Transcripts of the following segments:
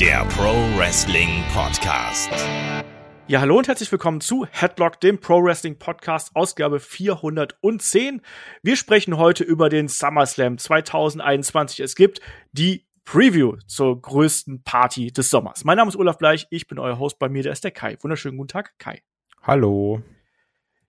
der Pro Wrestling Podcast. Ja, hallo und herzlich willkommen zu Headlock, dem Pro Wrestling Podcast, Ausgabe 410. Wir sprechen heute über den SummerSlam 2021. Es gibt die Preview zur größten Party des Sommers. Mein Name ist Olaf Bleich, ich bin euer Host, bei mir der ist der Kai. Wunderschönen guten Tag, Kai. Hallo.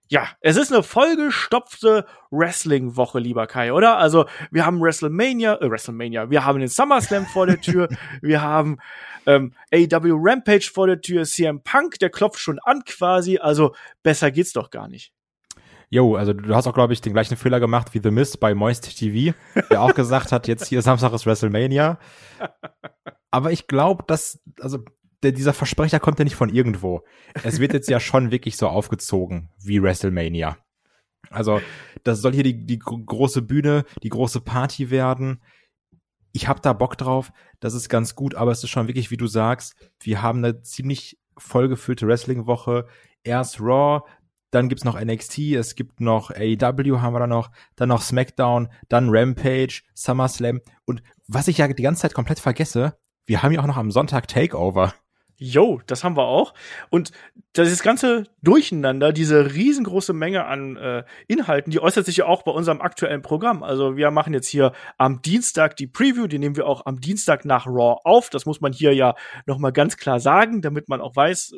Ja, es ist eine vollgestopfte Wrestling-Woche, lieber Kai, oder? Also, wir haben WrestleMania, äh, WrestleMania, wir haben den SummerSlam vor der Tür, wir haben ähm, AW Rampage vor der Tür, CM Punk, der klopft schon an quasi, also besser geht's doch gar nicht. Jo, also du hast auch, glaube ich, den gleichen Fehler gemacht wie The Mist bei Moist TV, der auch gesagt hat, jetzt hier Samstag ist WrestleMania. Aber ich glaube, dass, also der, dieser Versprecher kommt ja nicht von irgendwo. Es wird jetzt ja schon wirklich so aufgezogen wie WrestleMania. Also, das soll hier die, die große Bühne, die große Party werden. Ich hab da Bock drauf, das ist ganz gut, aber es ist schon wirklich, wie du sagst, wir haben eine ziemlich vollgefüllte Wrestling-Woche. Erst Raw, dann gibt's noch NXT, es gibt noch AEW haben wir da noch, dann noch SmackDown, dann Rampage, SummerSlam und was ich ja die ganze Zeit komplett vergesse, wir haben ja auch noch am Sonntag Takeover. Yo, das haben wir auch. Und das ganze Durcheinander, diese riesengroße Menge an äh, Inhalten, die äußert sich ja auch bei unserem aktuellen Programm. Also wir machen jetzt hier am Dienstag die Preview, die nehmen wir auch am Dienstag nach Raw auf. Das muss man hier ja noch mal ganz klar sagen, damit man auch weiß,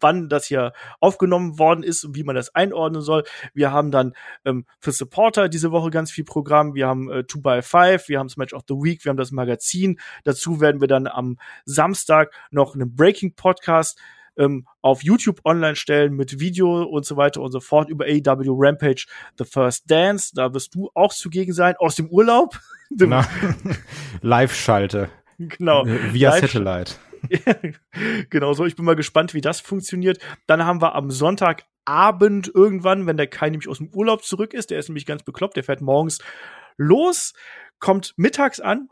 wann das hier aufgenommen worden ist und wie man das einordnen soll. Wir haben dann ähm, für Supporter diese Woche ganz viel Programm. Wir haben äh, 2x5, wir haben das Match of the Week, wir haben das Magazin. Dazu werden wir dann am Samstag noch einen Breaking Podcast ähm, auf YouTube online stellen mit Video und so weiter und so fort über AW Rampage The First Dance. Da wirst du auch zugegen sein aus dem Urlaub. Live-Schalte. Genau. Via Live Satellite. genau so. Ich bin mal gespannt, wie das funktioniert. Dann haben wir am Sonntagabend irgendwann, wenn der Kai nämlich aus dem Urlaub zurück ist, der ist nämlich ganz bekloppt, der fährt morgens los, kommt mittags an,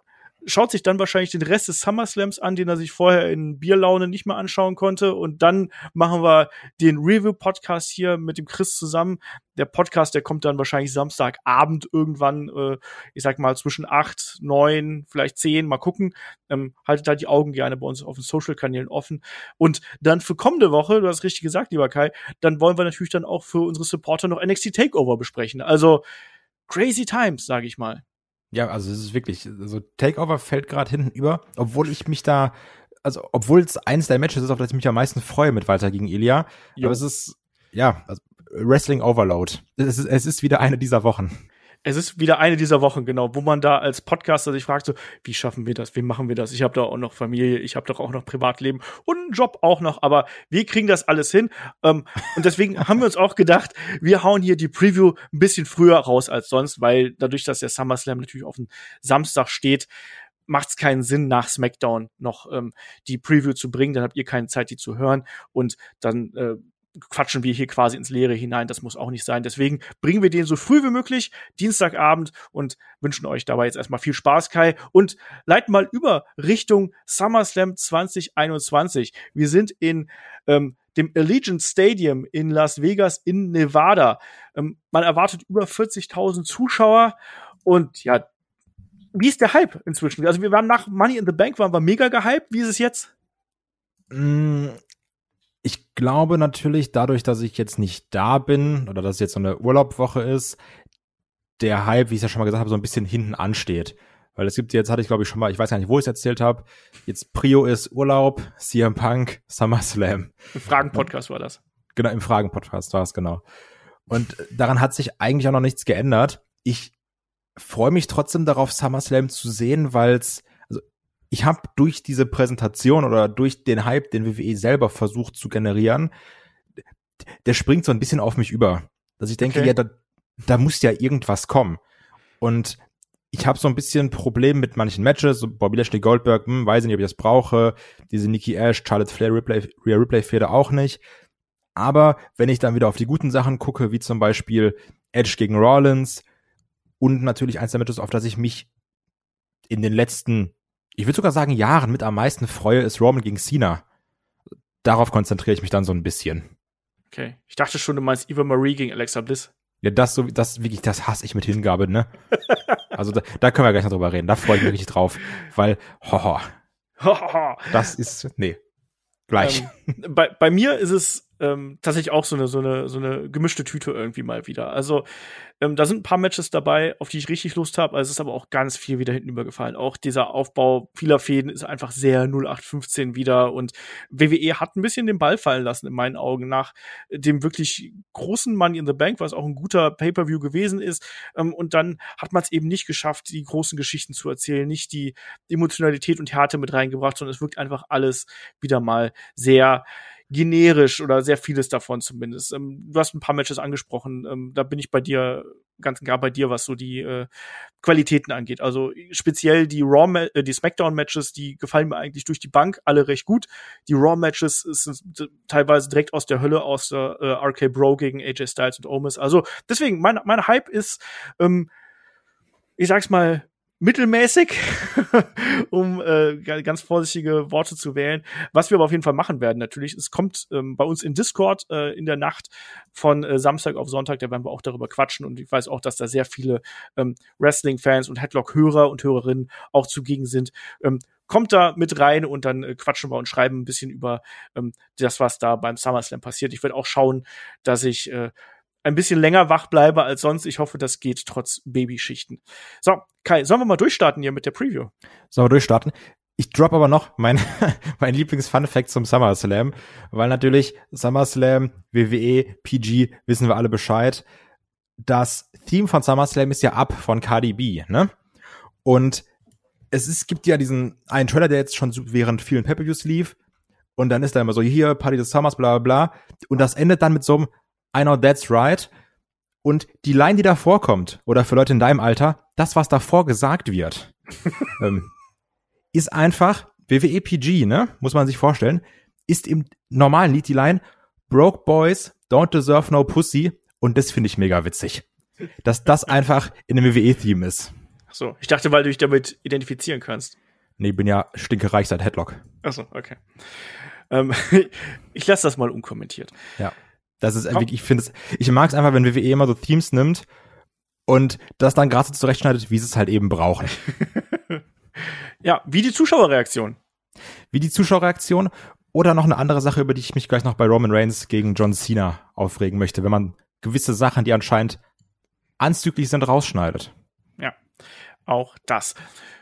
schaut sich dann wahrscheinlich den Rest des SummerSlams an, den er sich vorher in Bierlaune nicht mehr anschauen konnte. Und dann machen wir den Review-Podcast hier mit dem Chris zusammen. Der Podcast, der kommt dann wahrscheinlich Samstagabend irgendwann, äh, ich sag mal zwischen acht, neun, vielleicht zehn, mal gucken. Ähm, haltet da die Augen gerne bei uns auf den Social-Kanälen offen. Und dann für kommende Woche, du hast richtig gesagt, lieber Kai, dann wollen wir natürlich dann auch für unsere Supporter noch NXT Takeover besprechen. Also crazy times, sage ich mal. Ja, also es ist wirklich, also Takeover fällt gerade hinten über, obwohl ich mich da, also obwohl es eines der Matches ist, auf das ich mich am meisten freue mit Walter gegen Ilya. Jo. Aber es ist, ja, also Wrestling Overload. Es ist, es ist wieder eine dieser Wochen es ist wieder eine dieser Wochen, genau, wo man da als Podcaster sich fragt, so, wie schaffen wir das? Wie machen wir das? Ich habe da auch noch Familie, ich habe doch auch noch Privatleben und einen Job auch noch, aber wir kriegen das alles hin. Ähm, und deswegen haben wir uns auch gedacht, wir hauen hier die Preview ein bisschen früher raus als sonst, weil dadurch, dass der SummerSlam natürlich auf den Samstag steht, macht es keinen Sinn, nach SmackDown noch ähm, die Preview zu bringen. Dann habt ihr keine Zeit, die zu hören. Und dann äh, quatschen wir hier quasi ins Leere hinein. Das muss auch nicht sein. Deswegen bringen wir den so früh wie möglich, Dienstagabend, und wünschen euch dabei jetzt erstmal viel Spaß, Kai. Und leiten mal über Richtung SummerSlam 2021. Wir sind in ähm, dem Allegiant Stadium in Las Vegas in Nevada. Ähm, man erwartet über 40.000 Zuschauer. Und ja, wie ist der Hype inzwischen? Also wir waren nach Money in the Bank, waren wir mega gehypt. Wie ist es jetzt? Mm, glaube natürlich, dadurch, dass ich jetzt nicht da bin oder dass es jetzt so eine Urlaubwoche ist, der Hype, wie ich es ja schon mal gesagt habe, so ein bisschen hinten ansteht. Weil es gibt jetzt, hatte ich glaube ich schon mal, ich weiß gar nicht, wo ich es erzählt habe, jetzt Prio ist Urlaub, CM Punk, SummerSlam. Im Fragen-Podcast war das. Genau, im Fragen-Podcast war es, genau. Und daran hat sich eigentlich auch noch nichts geändert. Ich freue mich trotzdem darauf, SummerSlam zu sehen, weil es ich habe durch diese Präsentation oder durch den Hype, den WWE selber versucht zu generieren, der springt so ein bisschen auf mich über. Dass ich denke, okay. ja, da, da muss ja irgendwas kommen. Und ich habe so ein bisschen Problem mit manchen Matches, so Bobby Lashley Goldberg, hm, weiß nicht, ob ich das brauche, diese Nikki Ash, Charlotte Flair, Replay, Rhea Replay Feder auch nicht. Aber wenn ich dann wieder auf die guten Sachen gucke, wie zum Beispiel Edge gegen Rollins und natürlich eins der Matches, auf das ich mich in den letzten ich würde sogar sagen, Jahren mit am meisten freue, ist Roman gegen Cena. Darauf konzentriere ich mich dann so ein bisschen. Okay. Ich dachte schon, du meinst Eva Marie gegen Alexa Bliss. Ja, das so, das wirklich, das hasse ich mit Hingabe, ne? also da, da können wir gleich noch drüber reden. Da freue ich mich richtig drauf, weil, hoho. das ist, nee, gleich. Ähm, bei, bei mir ist es ähm, tatsächlich auch so eine, so eine, so eine gemischte Tüte irgendwie mal wieder. Also ähm, da sind ein paar Matches dabei, auf die ich richtig Lust habe. Also es ist aber auch ganz viel wieder hinten übergefallen. Auch dieser Aufbau vieler Fäden ist einfach sehr 0815 wieder. Und WWE hat ein bisschen den Ball fallen lassen, in meinen Augen, nach dem wirklich großen Money in the Bank, was auch ein guter Pay-Per-View gewesen ist. Ähm, und dann hat man es eben nicht geschafft, die großen Geschichten zu erzählen, nicht die Emotionalität und Härte mit reingebracht, sondern es wirkt einfach alles wieder mal sehr generisch oder sehr vieles davon zumindest. Ähm, du hast ein paar Matches angesprochen, ähm, da bin ich bei dir ganz gar bei dir, was so die äh, Qualitäten angeht. Also speziell die Raw, äh, die Smackdown Matches, die gefallen mir eigentlich durch die Bank alle recht gut. Die Raw Matches sind teilweise direkt aus der Hölle, aus der äh, RK Bro gegen AJ Styles und Omis. Also deswegen mein mein Hype ist ähm, ich sag's mal, mittelmäßig, um äh, ganz vorsichtige Worte zu wählen. Was wir aber auf jeden Fall machen werden, natürlich, es kommt ähm, bei uns in Discord äh, in der Nacht von äh, Samstag auf Sonntag, da werden wir auch darüber quatschen und ich weiß auch, dass da sehr viele ähm, Wrestling-Fans und Headlock-Hörer und Hörerinnen auch zugegen sind. Ähm, kommt da mit rein und dann äh, quatschen wir und schreiben ein bisschen über ähm, das, was da beim SummerSlam passiert. Ich werde auch schauen, dass ich äh, ein bisschen länger wach bleibe als sonst. Ich hoffe, das geht trotz Babyschichten. So, Kai, sollen wir mal durchstarten hier mit der Preview? Sollen wir durchstarten? Ich drop aber noch mein, mein Lieblings-Fun-Fact zum SummerSlam, weil natürlich SummerSlam, WWE, PG, wissen wir alle Bescheid. Das Theme von SummerSlam ist ja ab von Cardi B, ne? Und es ist, gibt ja diesen einen Trailer, der jetzt schon während vielen pay lief. Und dann ist da immer so, hier, Party des Summers, bla, bla, bla. Und das endet dann mit so einem I know that's right. Und die Line, die da vorkommt, oder für Leute in deinem Alter, das, was davor gesagt wird, ähm, ist einfach WWE PG, ne? Muss man sich vorstellen. Ist im normalen Lied die Line Broke Boys don't deserve no pussy. Und das finde ich mega witzig. Dass das einfach in dem WWE-Theme ist. so, ich dachte, weil du dich damit identifizieren kannst. Nee, bin ja stinkereich seit Headlock. Ach so, okay. Ähm, ich lasse das mal unkommentiert. Ja. Das ist wirklich, ich finde es, ich mag es einfach, wenn WWE immer so Themes nimmt und das dann gerade so zurechtschneidet, wie sie es halt eben brauchen. ja, wie die Zuschauerreaktion. Wie die Zuschauerreaktion oder noch eine andere Sache, über die ich mich gleich noch bei Roman Reigns gegen John Cena aufregen möchte, wenn man gewisse Sachen, die anscheinend anzüglich sind, rausschneidet. Ja, auch das.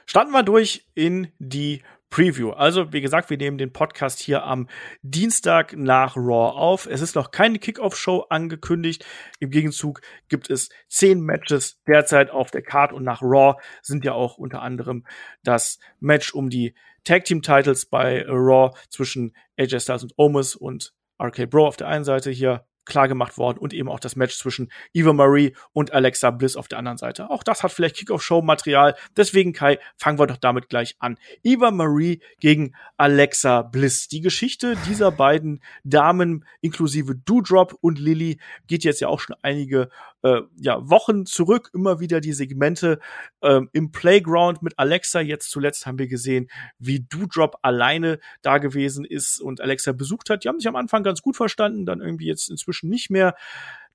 Starten wir durch in die Preview. Also, wie gesagt, wir nehmen den Podcast hier am Dienstag nach Raw auf. Es ist noch keine Kickoff-Show angekündigt. Im Gegenzug gibt es zehn Matches derzeit auf der Card und nach Raw sind ja auch unter anderem das Match um die Tag Team Titles bei Raw zwischen AJ Styles und Omus und RK Bro auf der einen Seite hier klar gemacht worden und eben auch das Match zwischen Eva Marie und Alexa Bliss auf der anderen Seite. Auch das hat vielleicht Kickoff-Show-Material. Deswegen, Kai, fangen wir doch damit gleich an. Eva Marie gegen Alexa Bliss. Die Geschichte dieser beiden Damen inklusive Doudrop und Lilly geht jetzt ja auch schon einige äh, ja, Wochen zurück. Immer wieder die Segmente äh, im Playground mit Alexa. Jetzt zuletzt haben wir gesehen, wie Doudrop alleine da gewesen ist und Alexa besucht hat. Die haben sich am Anfang ganz gut verstanden, dann irgendwie jetzt inzwischen nicht mehr.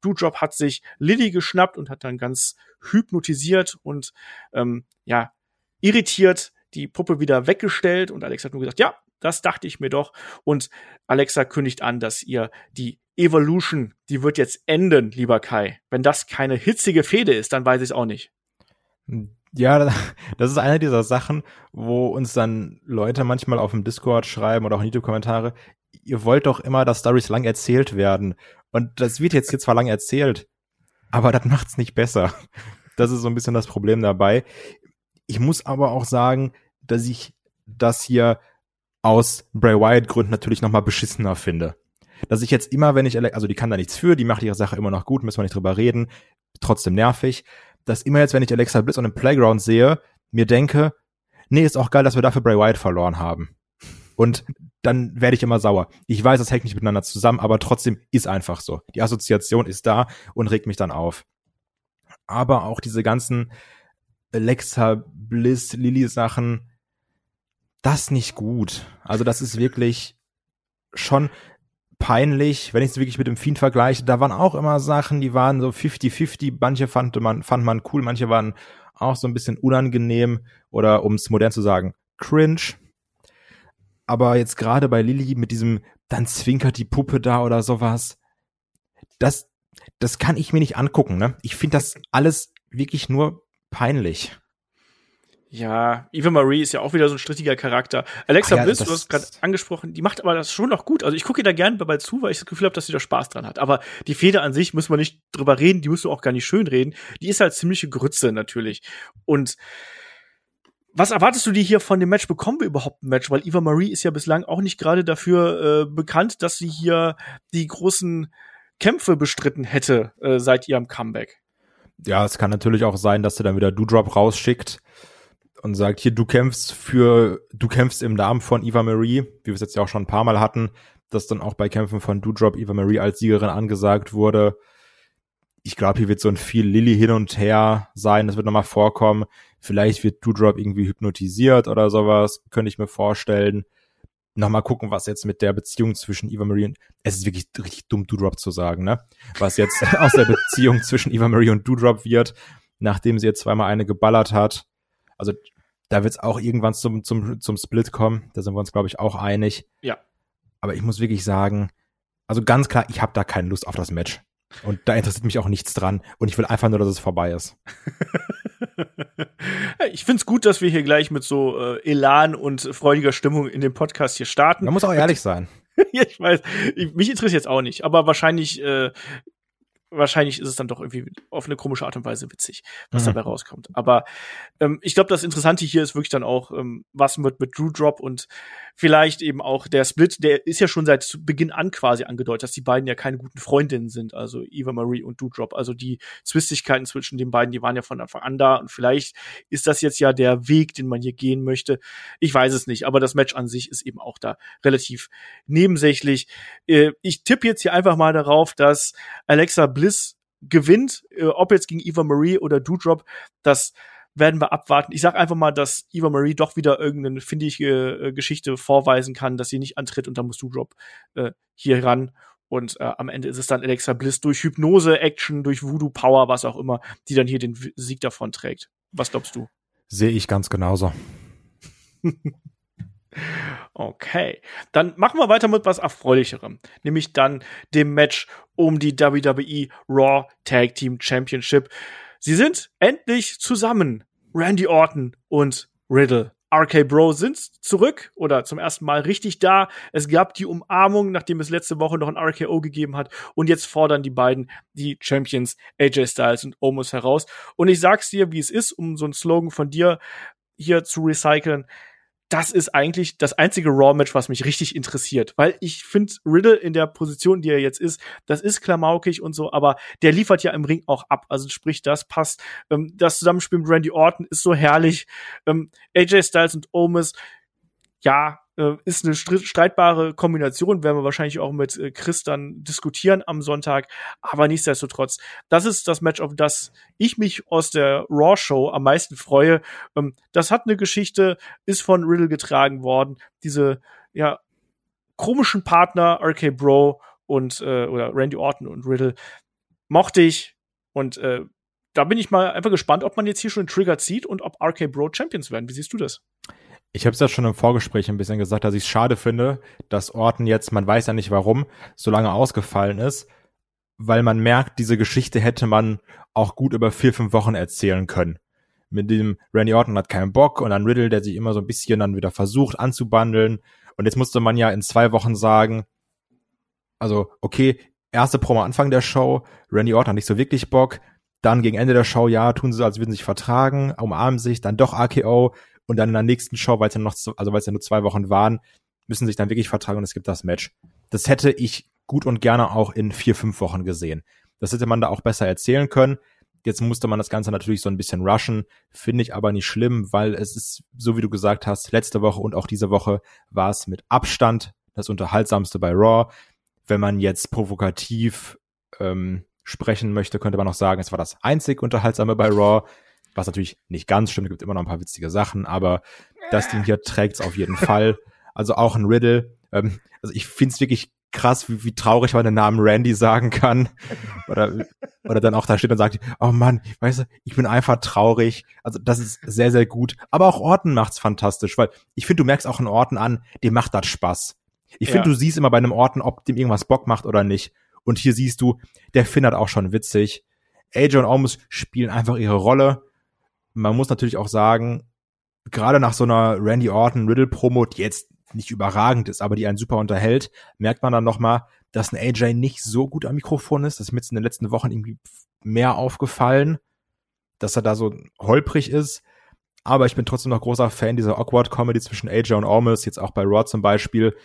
Doudrop hat sich Lilly geschnappt und hat dann ganz hypnotisiert und ähm, ja irritiert die Puppe wieder weggestellt und Alexa hat nur gesagt, ja, das dachte ich mir doch. Und Alexa kündigt an, dass ihr die Evolution, die wird jetzt enden, lieber Kai. Wenn das keine hitzige Fehde ist, dann weiß ich es auch nicht. Ja, das ist eine dieser Sachen, wo uns dann Leute manchmal auf dem Discord schreiben oder auch in YouTube-Kommentare, ihr wollt doch immer, dass Stories lang erzählt werden. Und das wird jetzt hier zwar lang erzählt, aber das macht's nicht besser. Das ist so ein bisschen das Problem dabei. Ich muss aber auch sagen, dass ich das hier aus Bray Wyatt Gründen natürlich noch mal beschissener finde. Dass ich jetzt immer, wenn ich, also die kann da nichts für, die macht ihre Sache immer noch gut, müssen wir nicht drüber reden, trotzdem nervig, dass immer jetzt, wenn ich Alexa Bliss on dem Playground sehe, mir denke, nee, ist auch geil, dass wir dafür Bray Wyatt verloren haben. Und dann werde ich immer sauer. Ich weiß, das hängt nicht miteinander zusammen, aber trotzdem ist einfach so. Die Assoziation ist da und regt mich dann auf. Aber auch diese ganzen Alexa, Bliss, Lilly Sachen, das nicht gut. Also das ist wirklich schon peinlich, wenn ich es wirklich mit dem Fiend vergleiche. Da waren auch immer Sachen, die waren so 50-50. Manche fand man, fand man cool, manche waren auch so ein bisschen unangenehm oder um es modern zu sagen, cringe. aber jetzt gerade bei Lilly mit diesem, dann zwinkert die Puppe da oder sowas, das, das kann ich mir nicht angucken, ne? Ich finde das alles wirklich nur peinlich. Ja, Eva Marie ist ja auch wieder so ein strittiger Charakter. Alexa ja, Bliss, du hast gerade angesprochen, die macht aber das schon noch gut. Also ich gucke ihr da gerne dabei zu, weil ich das Gefühl habe, dass sie da Spaß dran hat. Aber die Feder an sich müssen wir nicht drüber reden, die müssen wir auch gar nicht schön reden. Die ist halt ziemliche Grütze natürlich. Und was erwartest du dir hier von dem Match? Bekommen wir überhaupt ein Match? Weil Eva Marie ist ja bislang auch nicht gerade dafür äh, bekannt, dass sie hier die großen Kämpfe bestritten hätte äh, seit ihrem Comeback. Ja, es kann natürlich auch sein, dass sie dann wieder Doudrop rausschickt und sagt, hier, du kämpfst für, du kämpfst im Namen von Eva Marie, wie wir es jetzt ja auch schon ein paar Mal hatten, dass dann auch bei Kämpfen von Doudrop Eva Marie als Siegerin angesagt wurde. Ich glaube, hier wird so ein viel Lilly hin und her sein, das wird nochmal vorkommen. Vielleicht wird Doudrop irgendwie hypnotisiert oder sowas, könnte ich mir vorstellen. Nochmal gucken, was jetzt mit der Beziehung zwischen Eva Marie und, es ist wirklich richtig dumm, Doudrop zu sagen, ne? Was jetzt aus der Beziehung zwischen Eva Marie und Doudrop wird, nachdem sie jetzt zweimal eine geballert hat also da wird es auch irgendwann zum, zum, zum Split kommen. Da sind wir uns, glaube ich, auch einig. Ja. Aber ich muss wirklich sagen, also ganz klar, ich habe da keine Lust auf das Match. Und da interessiert mich auch nichts dran. Und ich will einfach nur, dass es vorbei ist. ich find's gut, dass wir hier gleich mit so äh, Elan und freudiger Stimmung in dem Podcast hier starten. Man muss auch ehrlich sein. ja, ich weiß. Ich, mich interessiert jetzt auch nicht. Aber wahrscheinlich äh, wahrscheinlich ist es dann doch irgendwie auf eine komische Art und Weise witzig, was mhm. dabei rauskommt. Aber ähm, ich glaube, das Interessante hier ist wirklich dann auch, ähm, was wird mit Drew Drop und vielleicht eben auch der Split, der ist ja schon seit Beginn an quasi angedeutet, dass die beiden ja keine guten Freundinnen sind, also Eva Marie und Drop. Also die Zwistigkeiten zwischen den beiden, die waren ja von Anfang an da und vielleicht ist das jetzt ja der Weg, den man hier gehen möchte. Ich weiß es nicht, aber das Match an sich ist eben auch da relativ nebensächlich. Äh, ich tippe jetzt hier einfach mal darauf, dass Alexa Bliss gewinnt, äh, ob jetzt gegen Eva Marie oder Doudrop, das werden wir abwarten. Ich sag einfach mal, dass Eva Marie doch wieder irgendeine findige äh, Geschichte vorweisen kann, dass sie nicht antritt und dann muss Doudrop äh, hier ran. Und äh, am Ende ist es dann Alexa Bliss durch Hypnose, Action, durch Voodoo Power, was auch immer, die dann hier den Sieg davon trägt. Was glaubst du? Sehe ich ganz genauso. Okay, dann machen wir weiter mit was Erfreulicherem, nämlich dann dem Match um die WWE Raw Tag Team Championship. Sie sind endlich zusammen, Randy Orton und Riddle. RK Bro sind zurück oder zum ersten Mal richtig da. Es gab die Umarmung, nachdem es letzte Woche noch ein RKO gegeben hat. Und jetzt fordern die beiden die Champions AJ Styles und Omos heraus. Und ich sag's dir, wie es ist, um so einen Slogan von dir hier zu recyceln das ist eigentlich das einzige Raw-Match, was mich richtig interessiert. Weil ich finde, Riddle in der Position, die er jetzt ist, das ist klamaukig und so, aber der liefert ja im Ring auch ab. Also sprich, das passt. Ähm, das Zusammenspiel mit Randy Orton ist so herrlich. Ähm, AJ Styles und Omis, ja, äh, ist eine streitbare Kombination, werden wir wahrscheinlich auch mit äh, Chris dann diskutieren am Sonntag. Aber nichtsdestotrotz, das ist das Match, auf das ich mich aus der Raw Show am meisten freue. Ähm, das hat eine Geschichte, ist von Riddle getragen worden. Diese, ja, komischen Partner, RK Bro und, äh, oder Randy Orton und Riddle, mochte ich. Und äh, da bin ich mal einfach gespannt, ob man jetzt hier schon einen Trigger zieht und ob RK Bro Champions werden. Wie siehst du das? Ich habe es ja schon im Vorgespräch ein bisschen gesagt, dass ich es schade finde, dass Orton jetzt, man weiß ja nicht warum, so lange ausgefallen ist, weil man merkt, diese Geschichte hätte man auch gut über vier, fünf Wochen erzählen können. Mit dem Randy Orton hat keinen Bock und dann Riddle, der sich immer so ein bisschen dann wieder versucht anzubandeln. Und jetzt musste man ja in zwei Wochen sagen, also okay, erste Promo Anfang der Show, Randy Orton hat nicht so wirklich Bock, dann gegen Ende der Show, ja, tun sie, als würden sie sich vertragen, umarmen sich, dann doch AKO, und dann in der nächsten Show, weil es ja noch, also weil es ja nur zwei Wochen waren, müssen sich dann wirklich vertragen und es gibt das Match. Das hätte ich gut und gerne auch in vier, fünf Wochen gesehen. Das hätte man da auch besser erzählen können. Jetzt musste man das Ganze natürlich so ein bisschen rushen, finde ich aber nicht schlimm, weil es ist, so wie du gesagt hast, letzte Woche und auch diese Woche war es mit Abstand das unterhaltsamste bei Raw. Wenn man jetzt provokativ ähm, sprechen möchte, könnte man auch sagen, es war das einzig unterhaltsame bei Raw. Was natürlich nicht ganz stimmt, gibt immer noch ein paar witzige Sachen, aber das Ding hier trägt es auf jeden Fall. Also auch ein Riddle. Ähm, also ich finde es wirklich krass, wie, wie traurig man den Namen Randy sagen kann. Oder, oder dann auch da steht und sagt, oh Mann, weißt du, ich bin einfach traurig. Also das ist sehr, sehr gut. Aber auch Orton macht's fantastisch, weil ich finde, du merkst auch einen Orten an, dem macht das Spaß. Ich finde, ja. du siehst immer bei einem Orten, ob dem irgendwas Bock macht oder nicht. Und hier siehst du, der Finn hat auch schon witzig. AJ und Almus spielen einfach ihre Rolle. Man muss natürlich auch sagen, gerade nach so einer Randy Orton Riddle Promo, die jetzt nicht überragend ist, aber die einen super unterhält, merkt man dann noch mal, dass ein AJ nicht so gut am Mikrofon ist. Das ist mir jetzt in den letzten Wochen irgendwie mehr aufgefallen, dass er da so holprig ist. Aber ich bin trotzdem noch großer Fan dieser Awkward Comedy zwischen AJ und Almas, jetzt auch bei Raw zum Beispiel,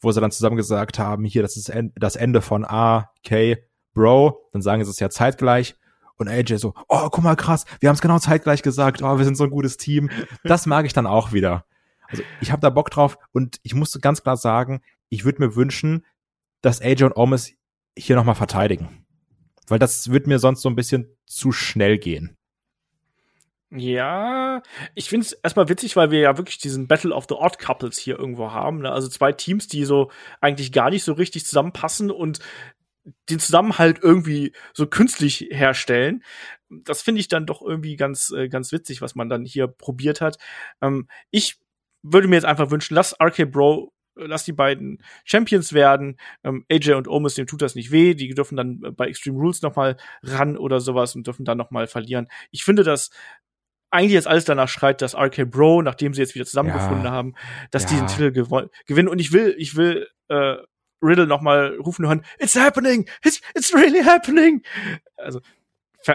wo sie dann zusammen gesagt haben, hier, das ist das Ende von A, K, Bro. Dann sagen sie es ja zeitgleich. Und AJ so, oh, guck mal, krass, wir haben es genau zeitgleich gesagt, oh, wir sind so ein gutes Team. Das mag ich dann auch wieder. Also ich habe da Bock drauf und ich musste ganz klar sagen, ich würde mir wünschen, dass AJ und Omis hier nochmal verteidigen. Weil das wird mir sonst so ein bisschen zu schnell gehen. Ja, ich finde es erstmal witzig, weil wir ja wirklich diesen Battle of the Odd Couples hier irgendwo haben. Ne? Also zwei Teams, die so eigentlich gar nicht so richtig zusammenpassen und den Zusammenhalt irgendwie so künstlich herstellen. Das finde ich dann doch irgendwie ganz, äh, ganz witzig, was man dann hier probiert hat. Ähm, ich würde mir jetzt einfach wünschen, lass RK Bro, lass die beiden Champions werden. Ähm, AJ und Omus, dem tut das nicht weh. Die dürfen dann bei Extreme Rules noch mal ran oder sowas und dürfen dann noch mal verlieren. Ich finde das eigentlich jetzt alles danach schreit, dass RK Bro, nachdem sie jetzt wieder zusammengefunden ja. haben, dass ja. die den Titel gewinnen. Und ich will, ich will äh, Riddle noch mal rufen hören, It's happening! It's, it's really happening! Also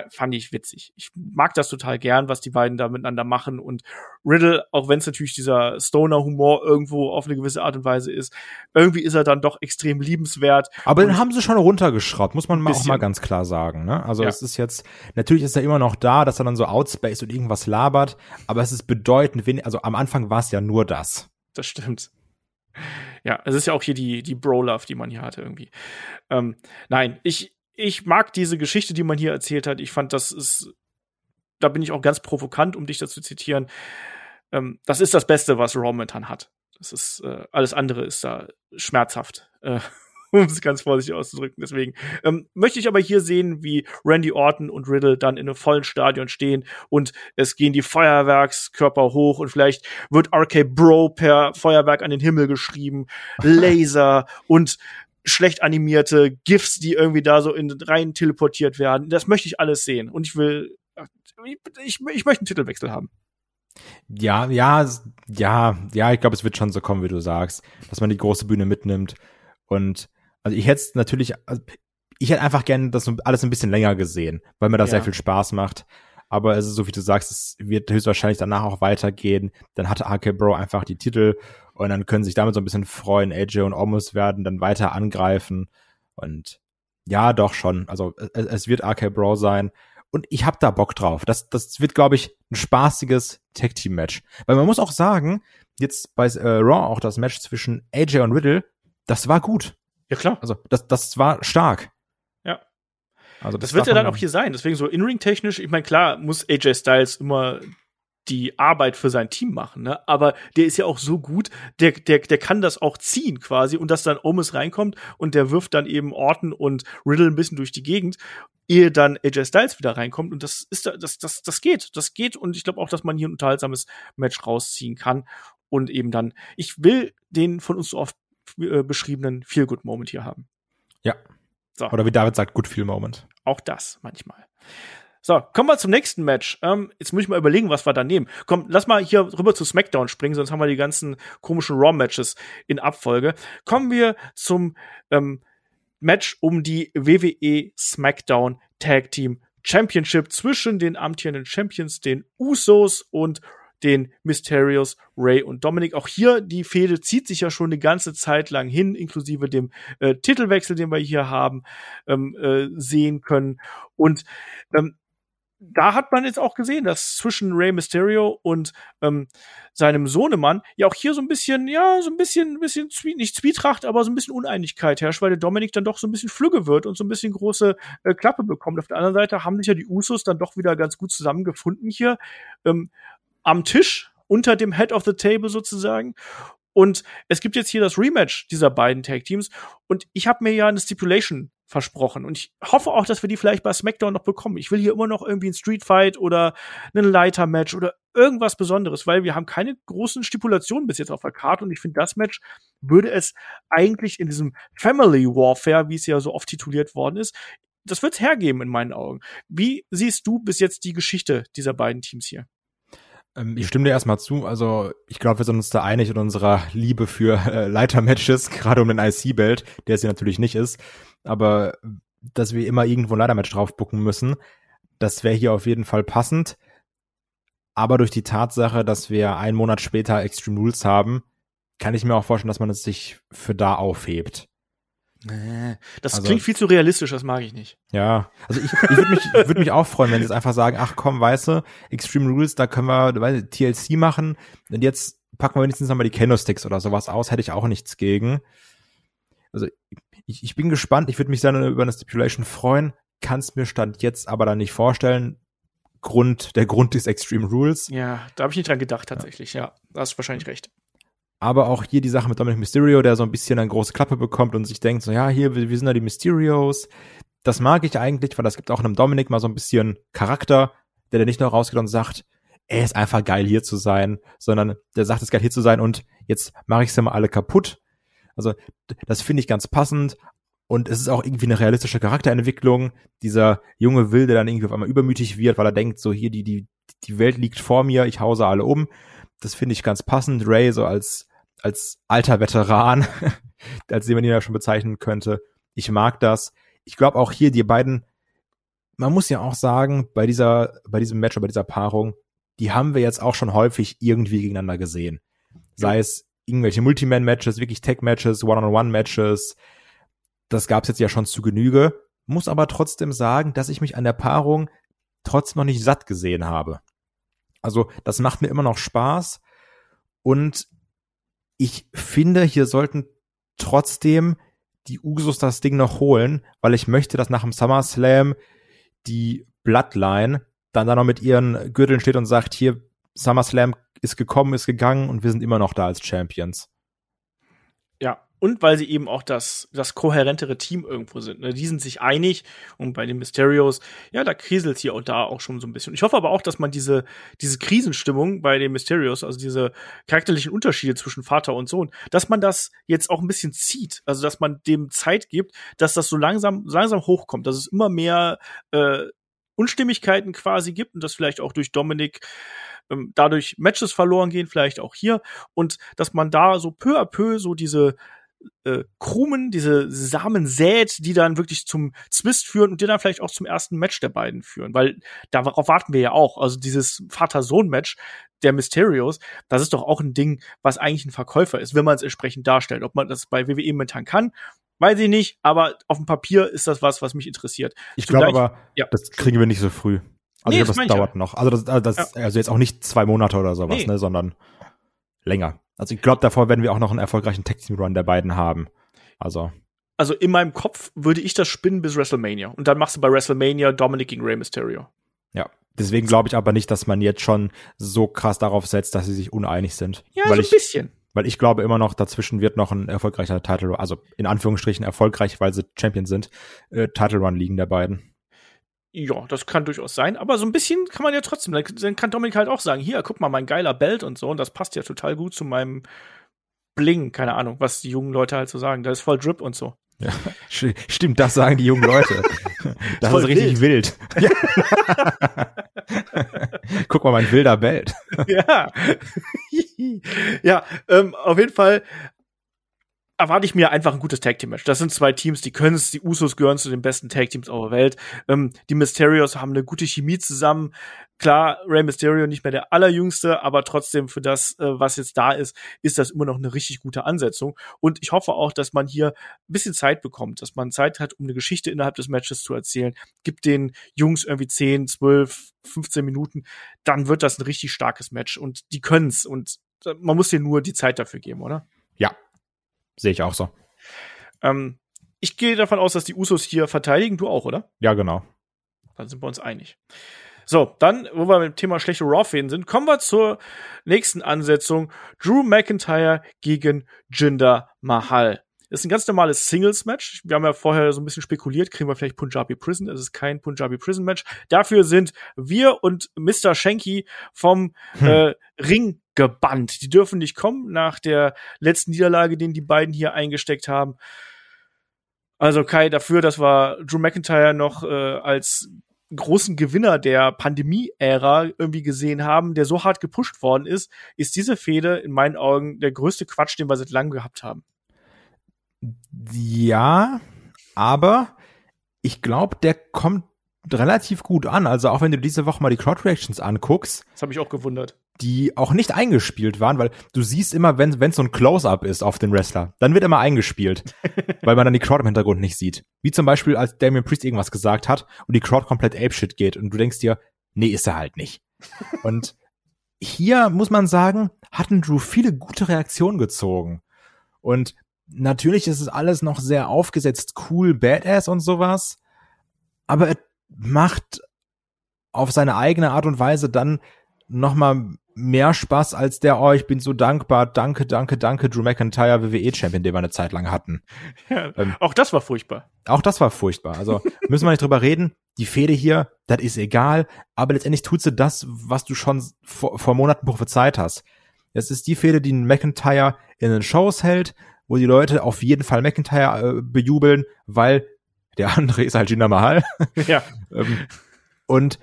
fand ich witzig. Ich mag das total gern, was die beiden da miteinander machen. Und Riddle, auch wenn es natürlich dieser Stoner-Humor irgendwo auf eine gewisse Art und Weise ist, irgendwie ist er dann doch extrem liebenswert. Aber den haben sie schon runtergeschraubt, muss man mal auch mal ganz klar sagen. Ne? Also ja. es ist jetzt, natürlich ist er immer noch da, dass er dann so outspace und irgendwas labert, aber es ist bedeutend wenig, also am Anfang war es ja nur das. Das stimmt. Ja, es ist ja auch hier die, die Bro-Love, die man hier hatte irgendwie. Ähm, nein, ich, ich mag diese Geschichte, die man hier erzählt hat. Ich fand, das ist, da bin ich auch ganz provokant, um dich dazu zu zitieren. Ähm, das ist das Beste, was Raw momentan hat. Das ist, äh, alles andere ist da schmerzhaft. Äh, um es ganz vorsichtig auszudrücken. Deswegen ähm, möchte ich aber hier sehen, wie Randy Orton und Riddle dann in einem vollen Stadion stehen und es gehen die Feuerwerkskörper hoch und vielleicht wird RK Bro per Feuerwerk an den Himmel geschrieben, Laser und schlecht animierte GIFs, die irgendwie da so in rein teleportiert werden. Das möchte ich alles sehen. Und ich will, ich, ich, ich möchte einen Titelwechsel haben. Ja, ja, ja, ja, ich glaube, es wird schon so kommen, wie du sagst, dass man die große Bühne mitnimmt. Und also ich hätte es natürlich, also ich hätte einfach gerne das alles ein bisschen länger gesehen, weil mir das ja. sehr viel Spaß macht. Aber es ist so, wie du sagst, es wird höchstwahrscheinlich danach auch weitergehen. Dann hatte AK Bro einfach die Titel und dann können sich damit so ein bisschen freuen. AJ und Omos werden dann weiter angreifen. Und ja, doch schon. Also es, es wird AK Bro sein. Und ich hab da Bock drauf. Das, das wird, glaube ich, ein spaßiges Tag-Team-Match. Weil man muss auch sagen, jetzt bei äh, Raw auch das Match zwischen AJ und Riddle, das war gut. Ja, klar. Also, das, das war stark. Ja. Also, das, das wird ja dann auch hier sein. Deswegen so in-ring-technisch, ich meine, klar muss AJ Styles immer die Arbeit für sein Team machen, ne? Aber der ist ja auch so gut, der, der, der kann das auch ziehen quasi und dass dann Omis reinkommt und der wirft dann eben Orton und Riddle ein bisschen durch die Gegend, ehe dann AJ Styles wieder reinkommt und das ist das, das, das geht, das geht und ich glaube auch, dass man hier ein unterhaltsames Match rausziehen kann und eben dann, ich will den von uns so oft äh, beschriebenen Feel-Good-Moment hier haben. Ja. So. Oder wie David sagt, Good Feel Moment. Auch das manchmal. So, kommen wir zum nächsten Match. Ähm, jetzt muss ich mal überlegen, was wir da nehmen. Komm, lass mal hier rüber zu SmackDown springen, sonst haben wir die ganzen komischen Raw-Matches in Abfolge. Kommen wir zum ähm, Match um die WWE SmackDown Tag Team Championship zwischen den amtierenden Champions, den Usos und den Mysterios, Ray und Dominic. Auch hier, die Fehde zieht sich ja schon eine ganze Zeit lang hin, inklusive dem äh, Titelwechsel, den wir hier haben, ähm, äh, sehen können. Und ähm, da hat man jetzt auch gesehen, dass zwischen Rey Mysterio und ähm, seinem Sohnemann ja auch hier so ein bisschen, ja, so ein bisschen, ein bisschen, Zwie nicht Zwietracht, aber so ein bisschen Uneinigkeit herrscht, weil der Dominik dann doch so ein bisschen flügge wird und so ein bisschen große äh, Klappe bekommt. Auf der anderen Seite haben sich ja die Usos dann doch wieder ganz gut zusammengefunden hier. Ähm, am Tisch unter dem Head of the Table sozusagen. Und es gibt jetzt hier das Rematch dieser beiden Tag Teams. Und ich habe mir ja eine Stipulation versprochen. Und ich hoffe auch, dass wir die vielleicht bei SmackDown noch bekommen. Ich will hier immer noch irgendwie ein Street Fight oder ein Leiter-Match oder irgendwas Besonderes, weil wir haben keine großen Stipulationen bis jetzt auf der Karte. Und ich finde, das Match würde es eigentlich in diesem Family Warfare, wie es ja so oft tituliert worden ist, das wird's hergeben in meinen Augen. Wie siehst du bis jetzt die Geschichte dieser beiden Teams hier? Ähm, ich stimme dir erstmal zu. Also ich glaube, wir sind uns da einig in unserer Liebe für äh, Leitermatches, gerade um den IC-Belt, der es ja natürlich nicht ist. Aber dass wir immer irgendwo ein Leitermatch draufbucken müssen, das wäre hier auf jeden Fall passend. Aber durch die Tatsache, dass wir einen Monat später Extreme Rules haben, kann ich mir auch vorstellen, dass man es sich für da aufhebt. Das also, klingt viel zu realistisch, das mag ich nicht. Ja, also ich, ich würde mich, würd mich auch freuen, wenn sie es einfach sagen, ach komm, weißt du, Extreme Rules, da können wir weißt, TLC machen und jetzt packen wir wenigstens nochmal die Candlesticks oder sowas aus, hätte ich auch nichts gegen. Also ich, ich bin gespannt, ich würde mich dann über eine Stipulation freuen, kann es mir Stand jetzt aber dann nicht vorstellen. Grund, der Grund ist Extreme Rules. Ja, da habe ich nicht dran gedacht tatsächlich, ja. ja da hast du wahrscheinlich recht aber auch hier die Sache mit Dominic Mysterio, der so ein bisschen eine große Klappe bekommt und sich denkt, so ja, hier, wir, wir sind ja die Mysterios. Das mag ich eigentlich, weil das gibt auch einem Dominic mal so ein bisschen Charakter, der der nicht nur rausgeht und sagt, er ist einfach geil hier zu sein, sondern der sagt, es ist geil hier zu sein und jetzt mache ich sie mal alle kaputt. Also das finde ich ganz passend und es ist auch irgendwie eine realistische Charakterentwicklung. Dieser junge Wilde dann irgendwie auf einmal übermütig wird, weil er denkt, so hier die die die Welt liegt vor mir, ich hause alle um. Das finde ich ganz passend. Ray so als als alter Veteran, als den man ihn ja schon bezeichnen könnte. Ich mag das. Ich glaube auch hier die beiden, man muss ja auch sagen, bei dieser, bei diesem Match, bei dieser Paarung, die haben wir jetzt auch schon häufig irgendwie gegeneinander gesehen. Sei es irgendwelche Multiman-Matches, wirklich Tech-Matches, One-on-One-Matches. Das gab's jetzt ja schon zu Genüge. Muss aber trotzdem sagen, dass ich mich an der Paarung trotzdem noch nicht satt gesehen habe. Also, das macht mir immer noch Spaß. Und ich finde, hier sollten trotzdem die Usos das Ding noch holen, weil ich möchte, dass nach dem SummerSlam die Bloodline dann da noch mit ihren Gürteln steht und sagt, hier, SummerSlam ist gekommen, ist gegangen und wir sind immer noch da als Champions. Und weil sie eben auch das, das kohärentere Team irgendwo sind. Ne? Die sind sich einig und bei den Mysterios, ja, da kriselt hier und da auch schon so ein bisschen. Ich hoffe aber auch, dass man diese, diese Krisenstimmung bei den Mysterios, also diese charakterlichen Unterschiede zwischen Vater und Sohn, dass man das jetzt auch ein bisschen zieht. Also, dass man dem Zeit gibt, dass das so langsam, langsam hochkommt, dass es immer mehr äh, Unstimmigkeiten quasi gibt und das vielleicht auch durch Dominik ähm, dadurch Matches verloren gehen, vielleicht auch hier und dass man da so peu à peu so diese äh, Krumen, diese Samen sät, die dann wirklich zum Zwist führen und die dann vielleicht auch zum ersten Match der beiden führen, weil darauf warten wir ja auch. Also dieses Vater-Sohn-Match der Mysterios, das ist doch auch ein Ding, was eigentlich ein Verkäufer ist, wenn man es entsprechend darstellt. Ob man das bei WWE momentan kann, weiß ich nicht, aber auf dem Papier ist das was, was mich interessiert. Ich glaube aber, ja. das kriegen wir nicht so früh. Also nee, das, das dauert ja. noch. Also das, also das ja. also jetzt auch nicht zwei Monate oder sowas, nee. ne, sondern länger. Also ich glaube, davor werden wir auch noch einen erfolgreichen Tag Team Run der beiden haben. Also. Also in meinem Kopf würde ich das spinnen bis WrestleMania. Und dann machst du bei WrestleMania Dominic gegen Rey Mysterio. Ja. Deswegen glaube ich aber nicht, dass man jetzt schon so krass darauf setzt, dass sie sich uneinig sind. Ja, weil so ein ich, bisschen. Weil ich glaube immer noch, dazwischen wird noch ein erfolgreicher Title, also in Anführungsstrichen erfolgreich, weil sie Champion sind, äh, Title Run liegen der beiden. Ja, das kann durchaus sein, aber so ein bisschen kann man ja trotzdem, dann kann Dominik halt auch sagen, hier, guck mal, mein geiler Belt und so, und das passt ja total gut zu meinem Bling, keine Ahnung, was die jungen Leute halt so sagen, da ist voll Drip und so. Ja, stimmt, das sagen die jungen Leute. Das Voll ist richtig wild. wild. Ja. Guck mal, mein wilder Belt. ja. ja, ähm, auf jeden Fall erwarte ich mir einfach ein gutes Tag Team Match. Das sind zwei Teams, die können es. Die Usos gehören zu den besten Tag Teams auf der Welt. Ähm, die Mysterios haben eine gute Chemie zusammen. Klar, Rey Mysterio nicht mehr der allerjüngste, aber trotzdem für das, äh, was jetzt da ist, ist das immer noch eine richtig gute Ansetzung. Und ich hoffe auch, dass man hier ein bisschen Zeit bekommt, dass man Zeit hat, um eine Geschichte innerhalb des Matches zu erzählen. Gibt den Jungs irgendwie 10, 12, 15 Minuten, dann wird das ein richtig starkes Match und die können's und äh, man muss dir nur die Zeit dafür geben, oder? Ja, Sehe ich auch so. Ähm, ich gehe davon aus, dass die Usos hier verteidigen. Du auch, oder? Ja, genau. Dann sind wir uns einig. So, dann, wo wir mit dem Thema schlechte Raw-Fäden sind, kommen wir zur nächsten Ansetzung. Drew McIntyre gegen Jinder Mahal. Das ist ein ganz normales Singles-Match. Wir haben ja vorher so ein bisschen spekuliert, kriegen wir vielleicht Punjabi Prison. Es ist kein Punjabi Prison-Match. Dafür sind wir und Mr. Shanky vom hm. äh, Ring gebannt. Die dürfen nicht kommen nach der letzten Niederlage, den die beiden hier eingesteckt haben. Also Kai, dafür, dass wir Drew McIntyre noch äh, als großen Gewinner der Pandemie-Ära irgendwie gesehen haben, der so hart gepusht worden ist, ist diese Fehde in meinen Augen der größte Quatsch, den wir seit langem gehabt haben. Ja, aber ich glaube, der kommt relativ gut an. Also auch wenn du diese Woche mal die Crowd Reactions anguckst. Das habe ich auch gewundert. Die auch nicht eingespielt waren, weil du siehst immer, wenn wenn so ein Close-up ist auf den Wrestler, dann wird immer eingespielt, weil man dann die Crowd im Hintergrund nicht sieht. Wie zum Beispiel, als Damian Priest irgendwas gesagt hat und die Crowd komplett apeshit geht und du denkst dir, nee, ist er halt nicht. und hier muss man sagen, hatten Drew viele gute Reaktionen gezogen. Und natürlich ist es alles noch sehr aufgesetzt, cool, badass und sowas. Aber er macht auf seine eigene Art und Weise dann noch mal mehr Spaß als der, oh, ich bin so dankbar, danke, danke, danke, Drew McIntyre WWE-Champion, den wir eine Zeit lang hatten. Ja, ähm, auch das war furchtbar. Auch das war furchtbar. Also müssen wir nicht drüber reden. Die Fehde hier, das ist egal, aber letztendlich tut sie das, was du schon vor, vor Monaten prophezeit hast. Es ist die Fehde, die McIntyre in den Shows hält, wo die Leute auf jeden Fall McIntyre äh, bejubeln, weil der andere ist halt Jinder Mahal. Ja. ähm, und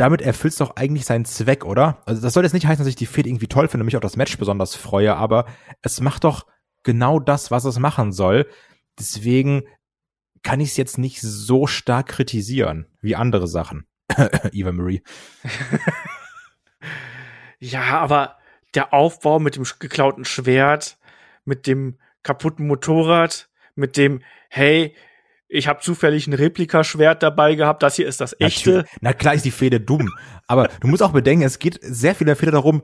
damit erfüllt es doch eigentlich seinen Zweck, oder? Also das soll jetzt nicht heißen, dass ich die Fehde irgendwie toll finde und mich auf das Match besonders freue, aber es macht doch genau das, was es machen soll. Deswegen kann ich es jetzt nicht so stark kritisieren wie andere Sachen. Eva Marie. ja, aber der Aufbau mit dem geklauten Schwert, mit dem kaputten Motorrad, mit dem, hey, ich habe zufällig ein Replikaschwert dabei gehabt, das hier ist das echte. Natürlich. Na klar ist die Fehde dumm, aber du musst auch bedenken, es geht sehr viel der Fehde darum,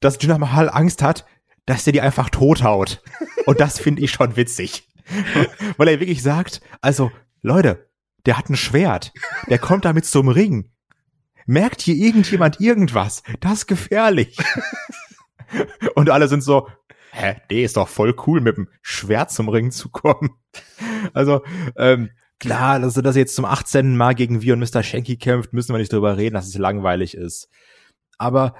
dass Jinder Mahal Angst hat, dass der die einfach tothaut. Und das finde ich schon witzig. Weil er wirklich sagt, also Leute, der hat ein Schwert, der kommt damit zum Ring. Merkt hier irgendjemand irgendwas? Das ist gefährlich. Und alle sind so, hä, der ist doch voll cool, mit dem Schwert zum Ring zu kommen. Also, ähm, klar, dass er jetzt zum 18. Mal gegen Wir und Mr. Shanky kämpft, müssen wir nicht drüber reden, dass es langweilig ist. Aber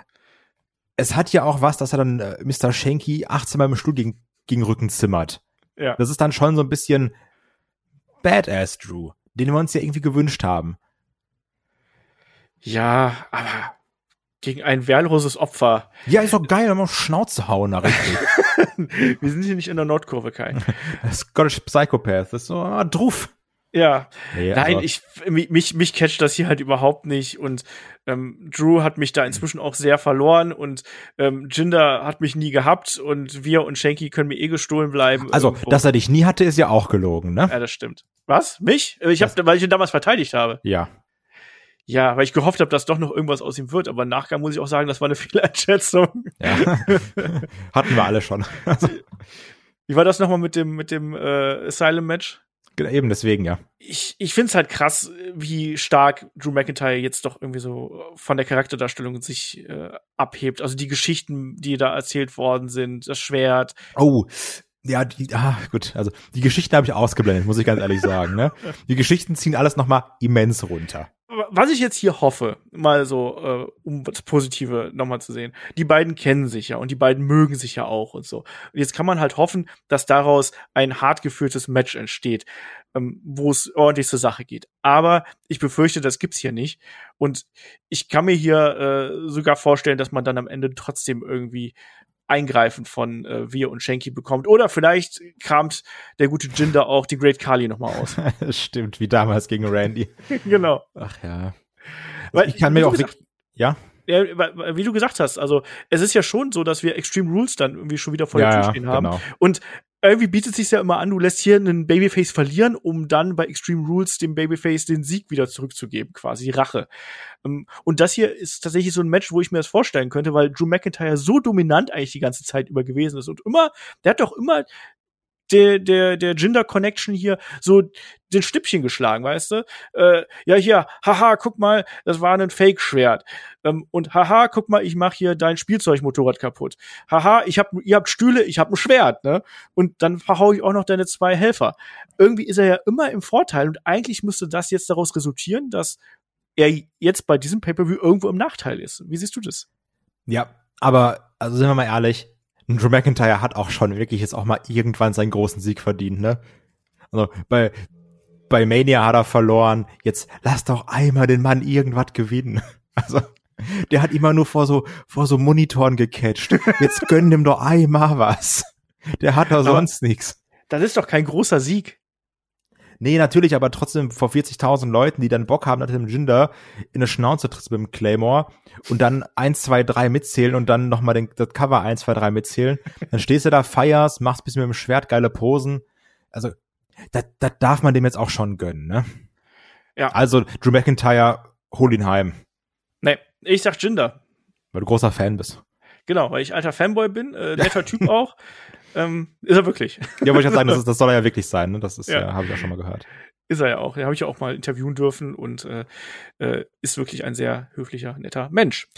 es hat ja auch was, dass er dann äh, Mr. Shanky 18 Mal im Stuhl gegen, gegen Rücken zimmert. Ja. Das ist dann schon so ein bisschen Badass Drew, den wir uns ja irgendwie gewünscht haben. Ja, aber gegen ein wehrloses Opfer. Ja, ist doch geil, wenn man auf Schnauze hauen, richtig. Wir sind hier nicht in der Nordkurve, Kai. Scottish Psychopath, das ist so ah, druff. Ja, nee, nein, ich mich mich catcht das hier halt überhaupt nicht und ähm, Drew hat mich da inzwischen auch sehr verloren und ähm, Jinder hat mich nie gehabt und wir und Shanky können mir eh gestohlen bleiben. Also, irgendwo. dass er dich nie hatte, ist ja auch gelogen, ne? Ja, das stimmt. Was? Mich? Ich hab, weil ich ihn damals verteidigt habe. Ja. Ja, weil ich gehofft habe, dass doch noch irgendwas aus ihm wird, aber nachher muss ich auch sagen, das war eine Fehleinschätzung. Ja. Hatten wir alle schon. Wie war das nochmal mit dem, mit dem äh, Asylum-Match? Genau, eben deswegen, ja. Ich, ich finde es halt krass, wie stark Drew McIntyre jetzt doch irgendwie so von der Charakterdarstellung sich äh, abhebt. Also die Geschichten, die da erzählt worden sind, das Schwert. Oh, ja, die, ah, gut, also die Geschichten habe ich ausgeblendet, muss ich ganz ehrlich sagen. Ne? Die Geschichten ziehen alles nochmal immens runter was ich jetzt hier hoffe, mal so, äh, um das Positive nochmal zu sehen, die beiden kennen sich ja und die beiden mögen sich ja auch und so. Und jetzt kann man halt hoffen, dass daraus ein hart geführtes Match entsteht, ähm, wo es ordentlich zur Sache geht. Aber ich befürchte, das gibt's hier nicht. Und ich kann mir hier äh, sogar vorstellen, dass man dann am Ende trotzdem irgendwie Eingreifen von äh, Wir und Shanky bekommt. Oder vielleicht kramt der gute Jinder auch die Great Kali nochmal aus. Stimmt, wie damals gegen Randy. genau. Ach ja. Weil ich kann mir auch wirklich, ja. Ja, wie du gesagt hast, also es ist ja schon so, dass wir Extreme Rules dann irgendwie schon wieder vor der Tür stehen haben. Genau. Und irgendwie bietet sich ja immer an, du lässt hier einen Babyface verlieren, um dann bei Extreme Rules dem Babyface den Sieg wieder zurückzugeben, quasi Rache. Ähm, und das hier ist tatsächlich so ein Match, wo ich mir das vorstellen könnte, weil Drew McIntyre so dominant eigentlich die ganze Zeit über gewesen ist und immer, der hat doch immer der, der, der Gender Connection hier so den Stippchen geschlagen, weißt du? Äh, ja, hier, haha, guck mal, das war ein Fake-Schwert. Ähm, und haha, guck mal, ich mach hier dein Spielzeugmotorrad kaputt. Haha, ich hab, ihr habt Stühle, ich hab ein Schwert, ne? Und dann verhau ich auch noch deine zwei Helfer. Irgendwie ist er ja immer im Vorteil und eigentlich müsste das jetzt daraus resultieren, dass er jetzt bei diesem Pay-Per-View irgendwo im Nachteil ist. Wie siehst du das? Ja, aber also sind wir mal ehrlich, Drew McIntyre hat auch schon wirklich jetzt auch mal irgendwann seinen großen Sieg verdient, ne? Also bei, bei Mania hat er verloren. Jetzt lass doch einmal den Mann irgendwas gewinnen. Also, der hat immer nur vor so, vor so Monitoren gecatcht. Jetzt gönn dem doch einmal was. Der hat doch sonst nichts. Das ist doch kein großer Sieg. Nee, natürlich, aber trotzdem vor 40.000 Leuten, die dann Bock haben, nach dem Jinder in eine Schnauze trittst mit dem Claymore und dann eins, zwei, drei mitzählen und dann nochmal den, das Cover eins, zwei, drei mitzählen. Dann stehst du da, feierst, machst bisschen mit dem Schwert geile Posen. Also, das, das darf man dem jetzt auch schon gönnen, ne? Ja. Also, Drew McIntyre, hol ihn heim. Nee, ich sag Jinder. Weil du großer Fan bist. Genau, weil ich alter Fanboy bin, äh, netter Typ auch. Ähm, ist er wirklich. Ja, wollte ich ja sagen, das, ist, das soll er ja wirklich sein, ne? Das ist ja, ja habe ich ja schon mal gehört. Ist er ja auch. Den habe ich ja auch mal interviewen dürfen und äh, äh, ist wirklich ein sehr höflicher, netter Mensch.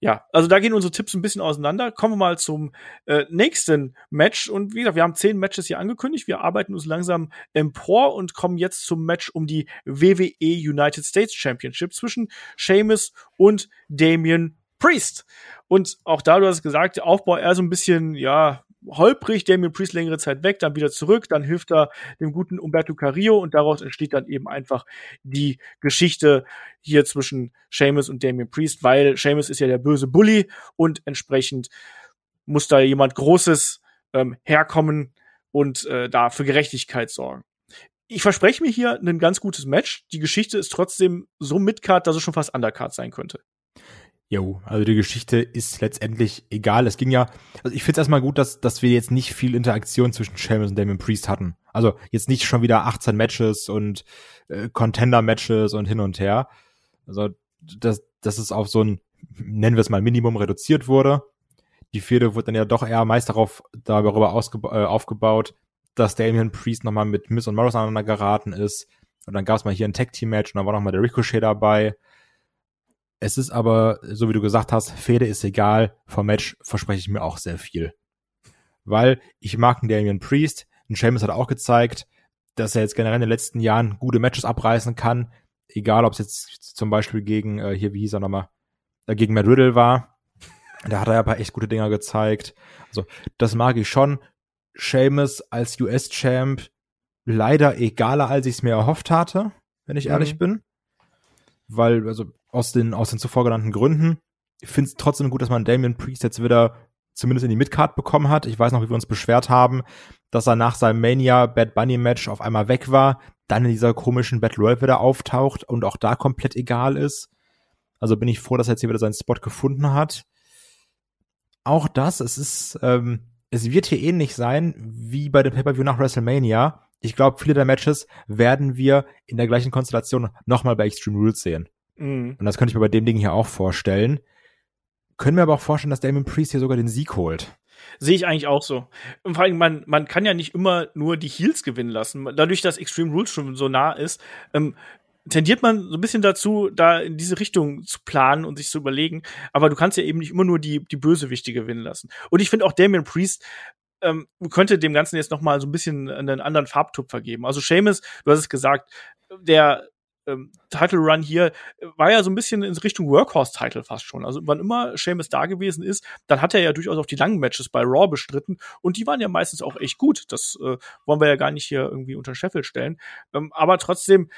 Ja, also da gehen unsere Tipps ein bisschen auseinander. Kommen wir mal zum äh, nächsten Match. Und wie gesagt, wir haben zehn Matches hier angekündigt. Wir arbeiten uns langsam empor und kommen jetzt zum Match um die WWE United States Championship zwischen Sheamus und Damian Priest. Und auch da, du hast gesagt, der Aufbau eher so ein bisschen, ja, holprig, Damien Priest längere Zeit weg, dann wieder zurück, dann hilft er dem guten Umberto Carrillo und daraus entsteht dann eben einfach die Geschichte hier zwischen Seamus und Damien Priest, weil Seamus ist ja der böse Bully und entsprechend muss da jemand Großes ähm, herkommen und äh, da für Gerechtigkeit sorgen. Ich verspreche mir hier ein ganz gutes Match. Die Geschichte ist trotzdem so Midcard, dass es schon fast Undercard sein könnte. Jo, also die Geschichte ist letztendlich egal. Es ging ja, also ich finde es erstmal gut, dass, dass wir jetzt nicht viel Interaktion zwischen Sheamus und Damien Priest hatten. Also jetzt nicht schon wieder 18 Matches und äh, Contender-Matches und hin und her. Also dass, dass es auf so ein, nennen wir es mal, Minimum reduziert wurde. Die Fehde wurde dann ja doch eher meist darauf darüber ausgeba äh, aufgebaut, dass Damien Priest nochmal mit Miss und Morris aneinander geraten ist. Und dann gab es mal hier ein Tag-Team-Match und dann war nochmal der Ricochet dabei. Es ist aber, so wie du gesagt hast, Fede ist egal. Vom Match verspreche ich mir auch sehr viel. Weil ich mag einen Damian Priest. Ein Sheamus hat auch gezeigt, dass er jetzt generell in den letzten Jahren gute Matches abreißen kann. Egal, ob es jetzt zum Beispiel gegen, äh, hier, wie hieß er nochmal, äh, gegen Matt Riddle war. Da hat er ja ein paar echt gute Dinger gezeigt. Also, das mag ich schon. Sheamus als US-Champ leider egaler, als ich es mir erhofft hatte, wenn ich mhm. ehrlich bin. Weil, also, aus den, aus den zuvor genannten Gründen. Ich finde es trotzdem gut, dass man Damien Priest jetzt wieder zumindest in die Midcard bekommen hat. Ich weiß noch, wie wir uns beschwert haben, dass er nach seinem Mania Bad Bunny Match auf einmal weg war, dann in dieser komischen Battle Royale wieder auftaucht und auch da komplett egal ist. Also bin ich froh, dass er jetzt hier wieder seinen Spot gefunden hat. Auch das, es ist, ähm, es wird hier ähnlich sein wie bei dem Pay-Per-View nach WrestleMania. Ich glaube, viele der Matches werden wir in der gleichen Konstellation nochmal bei Extreme Rules sehen. Mhm. Und das könnte ich mir bei dem Ding hier auch vorstellen. Können wir aber auch vorstellen, dass Damon Priest hier sogar den Sieg holt. Sehe ich eigentlich auch so. Und vor allem, man, man kann ja nicht immer nur die Heels gewinnen lassen. Dadurch, dass Extreme Rules schon so nah ist, ähm, tendiert man so ein bisschen dazu, da in diese Richtung zu planen und sich zu überlegen. Aber du kannst ja eben nicht immer nur die, die Bösewichte gewinnen lassen. Und ich finde auch Damien Priest ähm, könnte dem Ganzen jetzt noch mal so ein bisschen einen anderen Farbtupfer geben. Also Seamus, du hast es gesagt, der ähm, Title Run hier äh, war ja so ein bisschen in Richtung Workhorse-Title fast schon. Also wann immer Seamus da gewesen ist, dann hat er ja durchaus auch die langen Matches bei Raw bestritten und die waren ja meistens auch echt gut. Das äh, wollen wir ja gar nicht hier irgendwie unter Scheffel stellen. Ähm, aber trotzdem,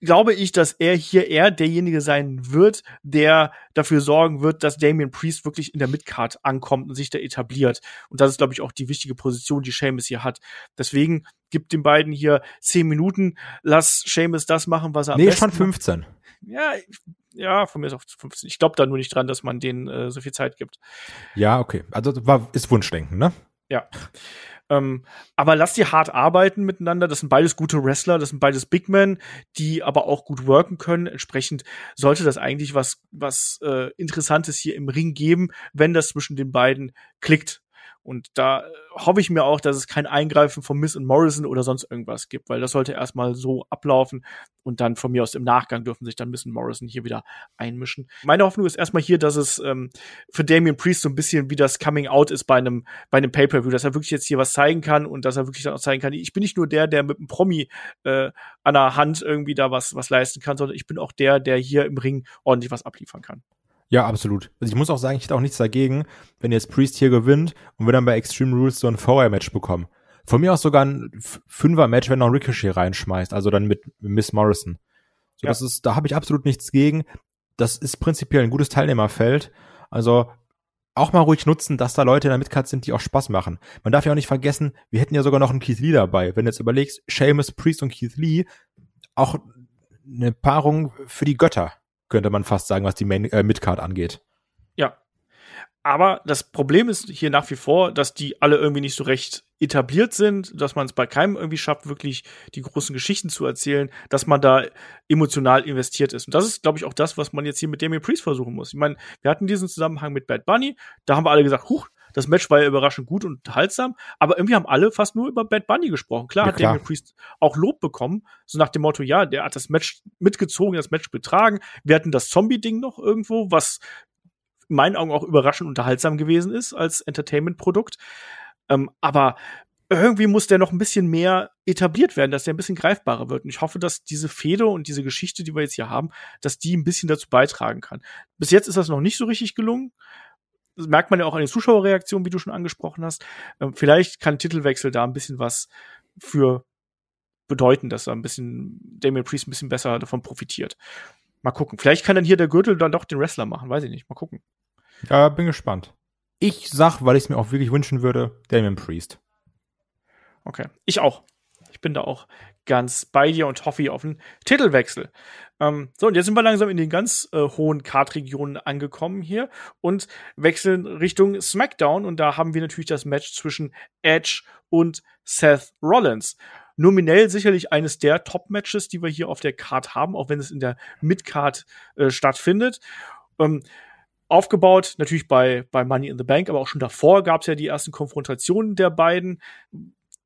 glaube ich, dass er hier eher derjenige sein wird, der dafür sorgen wird, dass Damian Priest wirklich in der Midcard ankommt und sich da etabliert. Und das ist, glaube ich, auch die wichtige Position, die Seamus hier hat. Deswegen gibt den beiden hier zehn Minuten, lass Seamus das machen, was er nee, am besten schon 15. Macht. Ja, ja, von mir ist auch 15. Ich glaube da nur nicht dran, dass man denen äh, so viel Zeit gibt. Ja, okay. Also war, ist Wunschdenken, ne? Ja. Ähm, aber lass die hart arbeiten miteinander. Das sind beides gute Wrestler, das sind beides Big Men, die aber auch gut worken können. Entsprechend sollte das eigentlich was, was äh, Interessantes hier im Ring geben, wenn das zwischen den beiden klickt. Und da hoffe ich mir auch, dass es kein Eingreifen von Miss und Morrison oder sonst irgendwas gibt, weil das sollte erstmal so ablaufen und dann von mir aus im Nachgang dürfen sich dann Miss und Morrison hier wieder einmischen. Meine Hoffnung ist erstmal hier, dass es ähm, für Damien Priest so ein bisschen wie das Coming Out ist bei einem bei einem Pay-per-View, dass er wirklich jetzt hier was zeigen kann und dass er wirklich dann auch zeigen kann, ich bin nicht nur der, der mit einem Promi äh, an der Hand irgendwie da was was leisten kann, sondern ich bin auch der, der hier im Ring ordentlich was abliefern kann. Ja, absolut. Also ich muss auch sagen, ich hätte auch nichts dagegen, wenn jetzt Priest hier gewinnt und wir dann bei Extreme Rules so ein Vorher-Match bekommen. Von mir aus sogar ein Fünfer-Match, wenn noch Ricochet reinschmeißt, also dann mit Miss Morrison. So, ja. das ist, da habe ich absolut nichts gegen. Das ist prinzipiell ein gutes Teilnehmerfeld. Also auch mal ruhig nutzen, dass da Leute in der Midcard sind, die auch Spaß machen. Man darf ja auch nicht vergessen, wir hätten ja sogar noch einen Keith Lee dabei. Wenn du jetzt überlegst, Seamus Priest und Keith Lee, auch eine Paarung für die Götter könnte man fast sagen, was die Main äh, Midcard angeht. Ja. Aber das Problem ist hier nach wie vor, dass die alle irgendwie nicht so recht etabliert sind, dass man es bei keinem irgendwie schafft, wirklich die großen Geschichten zu erzählen, dass man da emotional investiert ist. Und das ist, glaube ich, auch das, was man jetzt hier mit Damien Priest versuchen muss. Ich meine, wir hatten diesen Zusammenhang mit Bad Bunny, da haben wir alle gesagt, huch, das Match war ja überraschend gut und unterhaltsam, aber irgendwie haben alle fast nur über Bad Bunny gesprochen. Klar ja, hat Damien Priest auch Lob bekommen, so nach dem Motto, ja, der hat das Match mitgezogen, das Match betragen. Wir hatten das Zombie-Ding noch irgendwo, was in meinen Augen auch überraschend unterhaltsam gewesen ist als Entertainment-Produkt. Ähm, aber irgendwie muss der noch ein bisschen mehr etabliert werden, dass der ein bisschen greifbarer wird. Und ich hoffe, dass diese Fehde und diese Geschichte, die wir jetzt hier haben, dass die ein bisschen dazu beitragen kann. Bis jetzt ist das noch nicht so richtig gelungen. Das merkt man ja auch an den Zuschauerreaktionen, wie du schon angesprochen hast. Ähm, vielleicht kann Titelwechsel da ein bisschen was für bedeuten, dass er ein bisschen Damien Priest ein bisschen besser davon profitiert. Mal gucken. Vielleicht kann dann hier der Gürtel dann doch den Wrestler machen, weiß ich nicht. Mal gucken. Ja, bin gespannt. Ich sag, weil ich es mir auch wirklich wünschen würde, Damien Priest. Okay, ich auch. Ich bin da auch ganz bei dir und hoffe auf einen Titelwechsel. Ähm, so, und jetzt sind wir langsam in den ganz äh, hohen Kartregionen angekommen hier und wechseln Richtung SmackDown. Und da haben wir natürlich das Match zwischen Edge und Seth Rollins. Nominell sicherlich eines der Top-Matches, die wir hier auf der Card haben, auch wenn es in der Mid-Card äh, stattfindet. Ähm, aufgebaut, natürlich bei, bei Money in the Bank, aber auch schon davor gab es ja die ersten Konfrontationen der beiden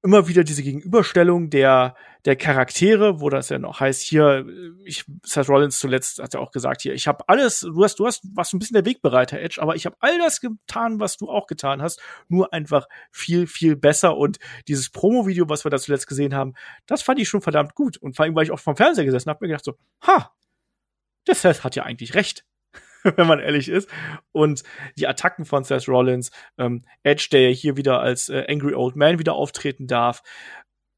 immer wieder diese Gegenüberstellung der, der Charaktere, wo das ja noch heißt, hier, ich, Seth Rollins zuletzt hat ja auch gesagt, hier, ich habe alles, du hast, du hast, warst ein bisschen der Wegbereiter, Edge, aber ich habe all das getan, was du auch getan hast, nur einfach viel, viel besser. Und dieses Promo-Video, was wir da zuletzt gesehen haben, das fand ich schon verdammt gut. Und vor allem, weil ich auch vom Fernseher gesessen habe, mir gedacht so, ha, der Seth hat ja eigentlich recht. wenn man ehrlich ist. Und die Attacken von Seth Rollins, ähm, Edge, der hier wieder als äh, Angry Old Man wieder auftreten darf.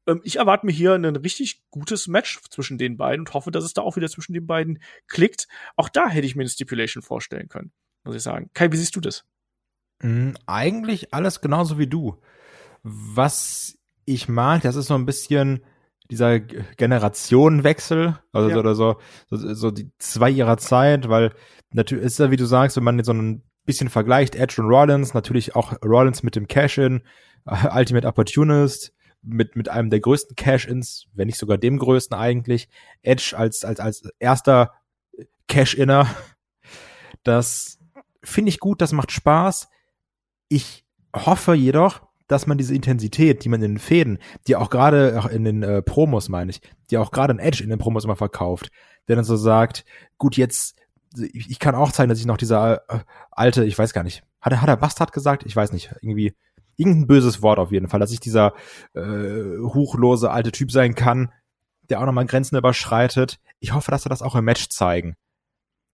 Ähm, ich erwarte mir hier ein richtig gutes Match zwischen den beiden und hoffe, dass es da auch wieder zwischen den beiden klickt. Auch da hätte ich mir eine Stipulation vorstellen können, muss ich sagen. Kai, wie siehst du das? Mm, eigentlich alles genauso wie du. Was ich mag, das ist so ein bisschen dieser Generationenwechsel, also ja. oder so, so, so die zwei ihrer Zeit, weil natürlich ist ja, wie du sagst, wenn man so ein bisschen vergleicht, Edge und Rollins, natürlich auch Rollins mit dem Cash-In, Ultimate Opportunist, mit, mit einem der größten Cash-Ins, wenn nicht sogar dem größten eigentlich, Edge als, als, als erster Cash-Inner. Das finde ich gut, das macht Spaß. Ich hoffe jedoch, dass man diese Intensität, die man in den Fäden, die auch gerade in den äh, Promos meine ich, die auch gerade in Edge in den Promos immer verkauft, der dann so sagt, gut, jetzt ich kann auch zeigen, dass ich noch dieser äh, alte, ich weiß gar nicht, hat er, hat er Bastard gesagt? Ich weiß nicht, irgendwie irgendein böses Wort auf jeden Fall, dass ich dieser äh, huchlose alte Typ sein kann, der auch nochmal Grenzen überschreitet. Ich hoffe, dass wir das auch im Match zeigen.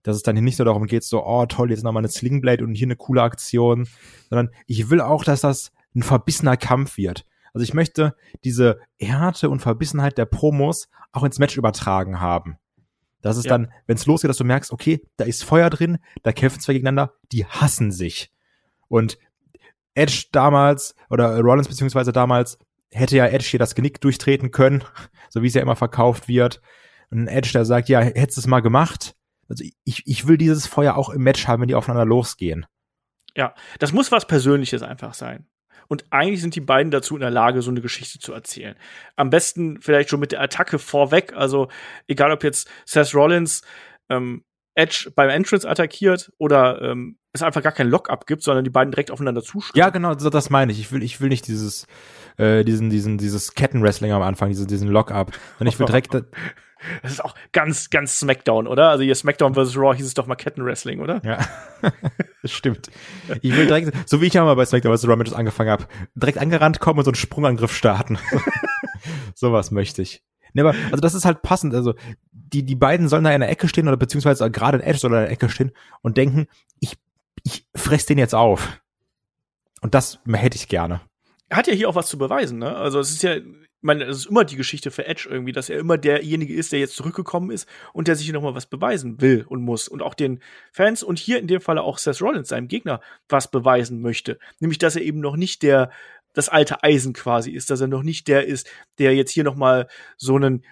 Dass es dann hier nicht nur darum geht, so, oh toll, jetzt nochmal eine Slingblade und hier eine coole Aktion, sondern ich will auch, dass das ein verbissener Kampf wird. Also ich möchte diese Härte und Verbissenheit der Promos auch ins Match übertragen haben. Das ist ja. dann, wenn es losgeht, dass du merkst, okay, da ist Feuer drin, da kämpfen zwei gegeneinander, die hassen sich. Und Edge damals, oder Rollins beziehungsweise damals, hätte ja Edge hier das Genick durchtreten können, so wie es ja immer verkauft wird. Und Edge, der sagt, ja, hättest du es mal gemacht. Also ich, ich will dieses Feuer auch im Match haben, wenn die aufeinander losgehen. Ja, das muss was Persönliches einfach sein. Und eigentlich sind die beiden dazu in der Lage, so eine Geschichte zu erzählen. Am besten vielleicht schon mit der Attacke vorweg. Also egal ob jetzt Seth Rollins ähm, Edge beim Entrance attackiert oder ähm, es einfach gar kein Lock-up gibt, sondern die beiden direkt aufeinander zuschlagen. Ja, genau, das meine ich. Ich will, ich will nicht dieses, äh, diesen, diesen, dieses Kettenwrestling am Anfang, diesen, diesen Lock-up. Sondern ich will direkt. Das ist auch ganz, ganz Smackdown, oder? Also hier Smackdown vs. Raw hieß es doch mal Kettenwrestling, oder? Ja, stimmt. Ich will direkt, so wie ich ja mal bei Smackdown vs. Raw Matches angefangen habe, direkt angerannt kommen und so einen Sprungangriff starten. Sowas möchte ich. Nee, aber, also das ist halt passend. Also die, die beiden sollen da in der Ecke stehen oder beziehungsweise gerade Edge soll in der Ecke stehen und denken, ich, ich fress den jetzt auf. Und das hätte ich gerne. Er hat ja hier auch was zu beweisen, ne? Also es ist ja, meine, es ist immer die Geschichte für Edge irgendwie, dass er immer derjenige ist, der jetzt zurückgekommen ist und der sich hier nochmal was beweisen will und muss. Und auch den Fans und hier in dem Falle auch Seth Rollins, seinem Gegner, was beweisen möchte. Nämlich, dass er eben noch nicht der, das alte Eisen quasi ist, dass er noch nicht der ist, der jetzt hier nochmal so einen,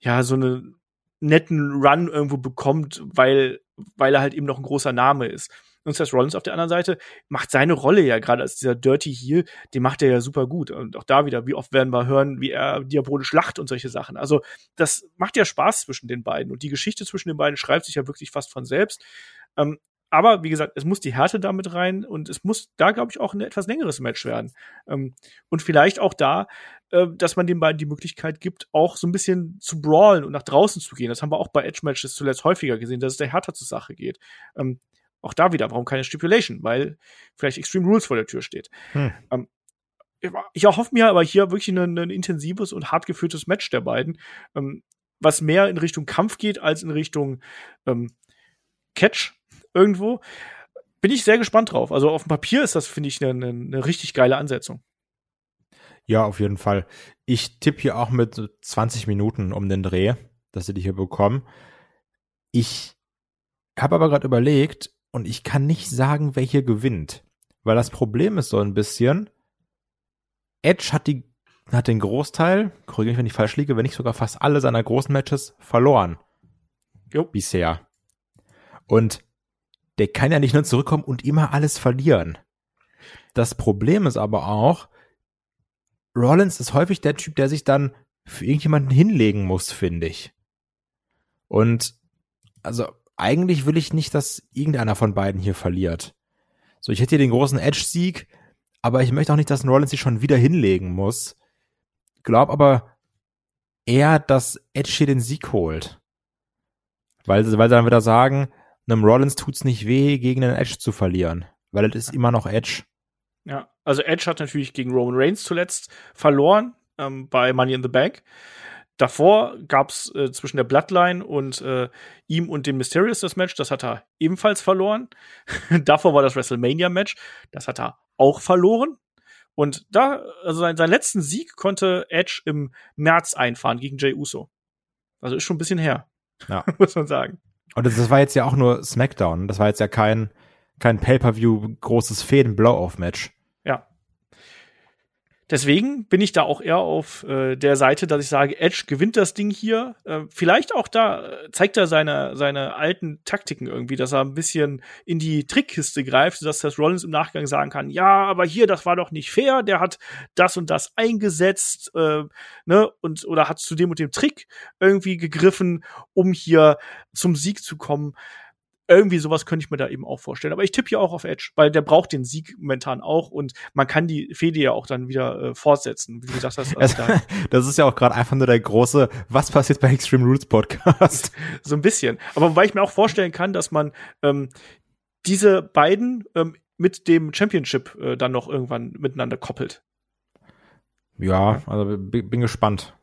ja, so einen netten Run irgendwo bekommt, weil, weil er halt eben noch ein großer Name ist. Und Seth Rollins auf der anderen Seite macht seine Rolle ja gerade als dieser Dirty Heel, den macht er ja super gut. Und auch da wieder, wie oft werden wir hören, wie er diabolisch lacht und solche Sachen. Also das macht ja Spaß zwischen den beiden. Und die Geschichte zwischen den beiden schreibt sich ja wirklich fast von selbst. Ähm, aber wie gesagt, es muss die Härte damit rein und es muss da, glaube ich, auch ein etwas längeres Match werden. Ähm, und vielleicht auch da, äh, dass man den beiden die Möglichkeit gibt, auch so ein bisschen zu brawlen und nach draußen zu gehen. Das haben wir auch bei Edge-Matches zuletzt häufiger gesehen, dass es da härter zur Sache geht. Ähm, auch da wieder, warum keine Stipulation? Weil vielleicht Extreme Rules vor der Tür steht. Hm. Ähm, ich erhoffe mir aber hier wirklich ein, ein, intensives und hart geführtes Match der beiden, ähm, was mehr in Richtung Kampf geht als in Richtung ähm, Catch irgendwo. Bin ich sehr gespannt drauf. Also auf dem Papier ist das, finde ich, eine, eine richtig geile Ansetzung. Ja, auf jeden Fall. Ich tippe hier auch mit 20 Minuten um den Dreh, dass sie die hier bekommen. Ich habe aber gerade überlegt und ich kann nicht sagen, wer hier gewinnt. Weil das Problem ist so ein bisschen, Edge hat die hat den Großteil, korrigiere mich, wenn ich falsch liege, wenn nicht sogar fast alle seiner großen Matches verloren. Jo. Bisher. Und der kann ja nicht nur zurückkommen und immer alles verlieren. Das Problem ist aber auch, Rollins ist häufig der Typ, der sich dann für irgendjemanden hinlegen muss, finde ich. Und also eigentlich will ich nicht, dass irgendeiner von beiden hier verliert. So, ich hätte hier den großen Edge-Sieg, aber ich möchte auch nicht, dass Rollins sich schon wieder hinlegen muss. Glaub aber eher, dass Edge hier den Sieg holt. Weil, weil sie dann wieder sagen, einem Rollins tut's nicht weh, gegen den Edge zu verlieren, weil es ist immer noch Edge. Ja, also Edge hat natürlich gegen Roman Reigns zuletzt verloren ähm, bei Money in the Bank. Davor gab's äh, zwischen der Bloodline und äh, ihm und dem Mysterious das Match, das hat er ebenfalls verloren. Davor war das WrestleMania-Match, das hat er auch verloren. Und da, also sein, seinen letzten Sieg konnte Edge im März einfahren gegen Jay Uso. Also ist schon ein bisschen her, ja. muss man sagen. Und das, das war jetzt ja auch nur SmackDown. Das war jetzt ja kein, kein Pay-Per-View großes Fäden-Blow-Off-Match. Deswegen bin ich da auch eher auf äh, der Seite, dass ich sage, Edge gewinnt das Ding hier. Äh, vielleicht auch da äh, zeigt er seine, seine alten Taktiken irgendwie, dass er ein bisschen in die Trickkiste greift, dass das Rollins im Nachgang sagen kann, ja, aber hier, das war doch nicht fair, der hat das und das eingesetzt, äh, ne, und oder hat zu dem und dem Trick irgendwie gegriffen, um hier zum Sieg zu kommen irgendwie sowas könnte ich mir da eben auch vorstellen. Aber ich tippe hier auch auf Edge, weil der braucht den Sieg momentan auch und man kann die Fehde ja auch dann wieder äh, fortsetzen. Wie du sagst, das, also das ist ja auch gerade einfach nur der große Was passiert bei Extreme Rules Podcast. so ein bisschen. Aber weil ich mir auch vorstellen kann, dass man ähm, diese beiden ähm, mit dem Championship äh, dann noch irgendwann miteinander koppelt. Ja, also bin gespannt.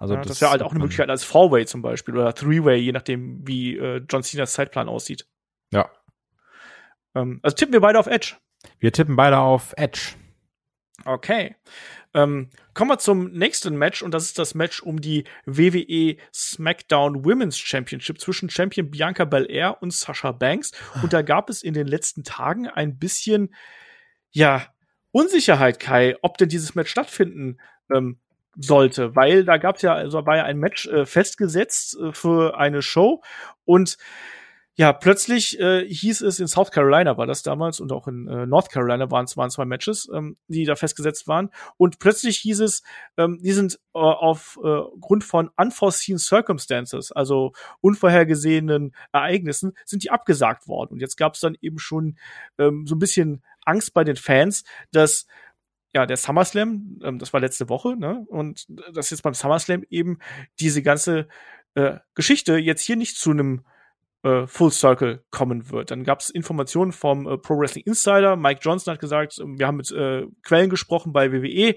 Also ja, das, das wäre halt auch eine Möglichkeit als Four-Way zum Beispiel oder Three-Way, je nachdem, wie äh, John Cenas Zeitplan aussieht. Ja. Ähm, also tippen wir beide auf Edge. Wir tippen beide auf Edge. Okay. Ähm, kommen wir zum nächsten Match und das ist das Match um die WWE SmackDown Women's Championship zwischen Champion Bianca Belair und Sasha Banks. Und da gab es in den letzten Tagen ein bisschen, ja, Unsicherheit, Kai, ob denn dieses Match stattfinden ähm, sollte, weil da gab es ja, also war ja ein Match äh, festgesetzt äh, für eine Show und ja, plötzlich äh, hieß es in South Carolina war das damals und auch in äh, North Carolina waren es waren zwei Matches, ähm, die da festgesetzt waren. Und plötzlich hieß es, ähm, die sind äh, auf äh, von unforeseen circumstances, also unvorhergesehenen Ereignissen, sind die abgesagt worden. Und jetzt gab es dann eben schon ähm, so ein bisschen Angst bei den Fans, dass ja, der SummerSlam, ähm, das war letzte Woche, ne? Und dass jetzt beim SummerSlam eben diese ganze äh, Geschichte jetzt hier nicht zu einem äh, Full Circle kommen wird. Dann gab es Informationen vom äh, Pro Wrestling Insider. Mike Johnson hat gesagt, ähm, wir haben mit äh, Quellen gesprochen bei WWE,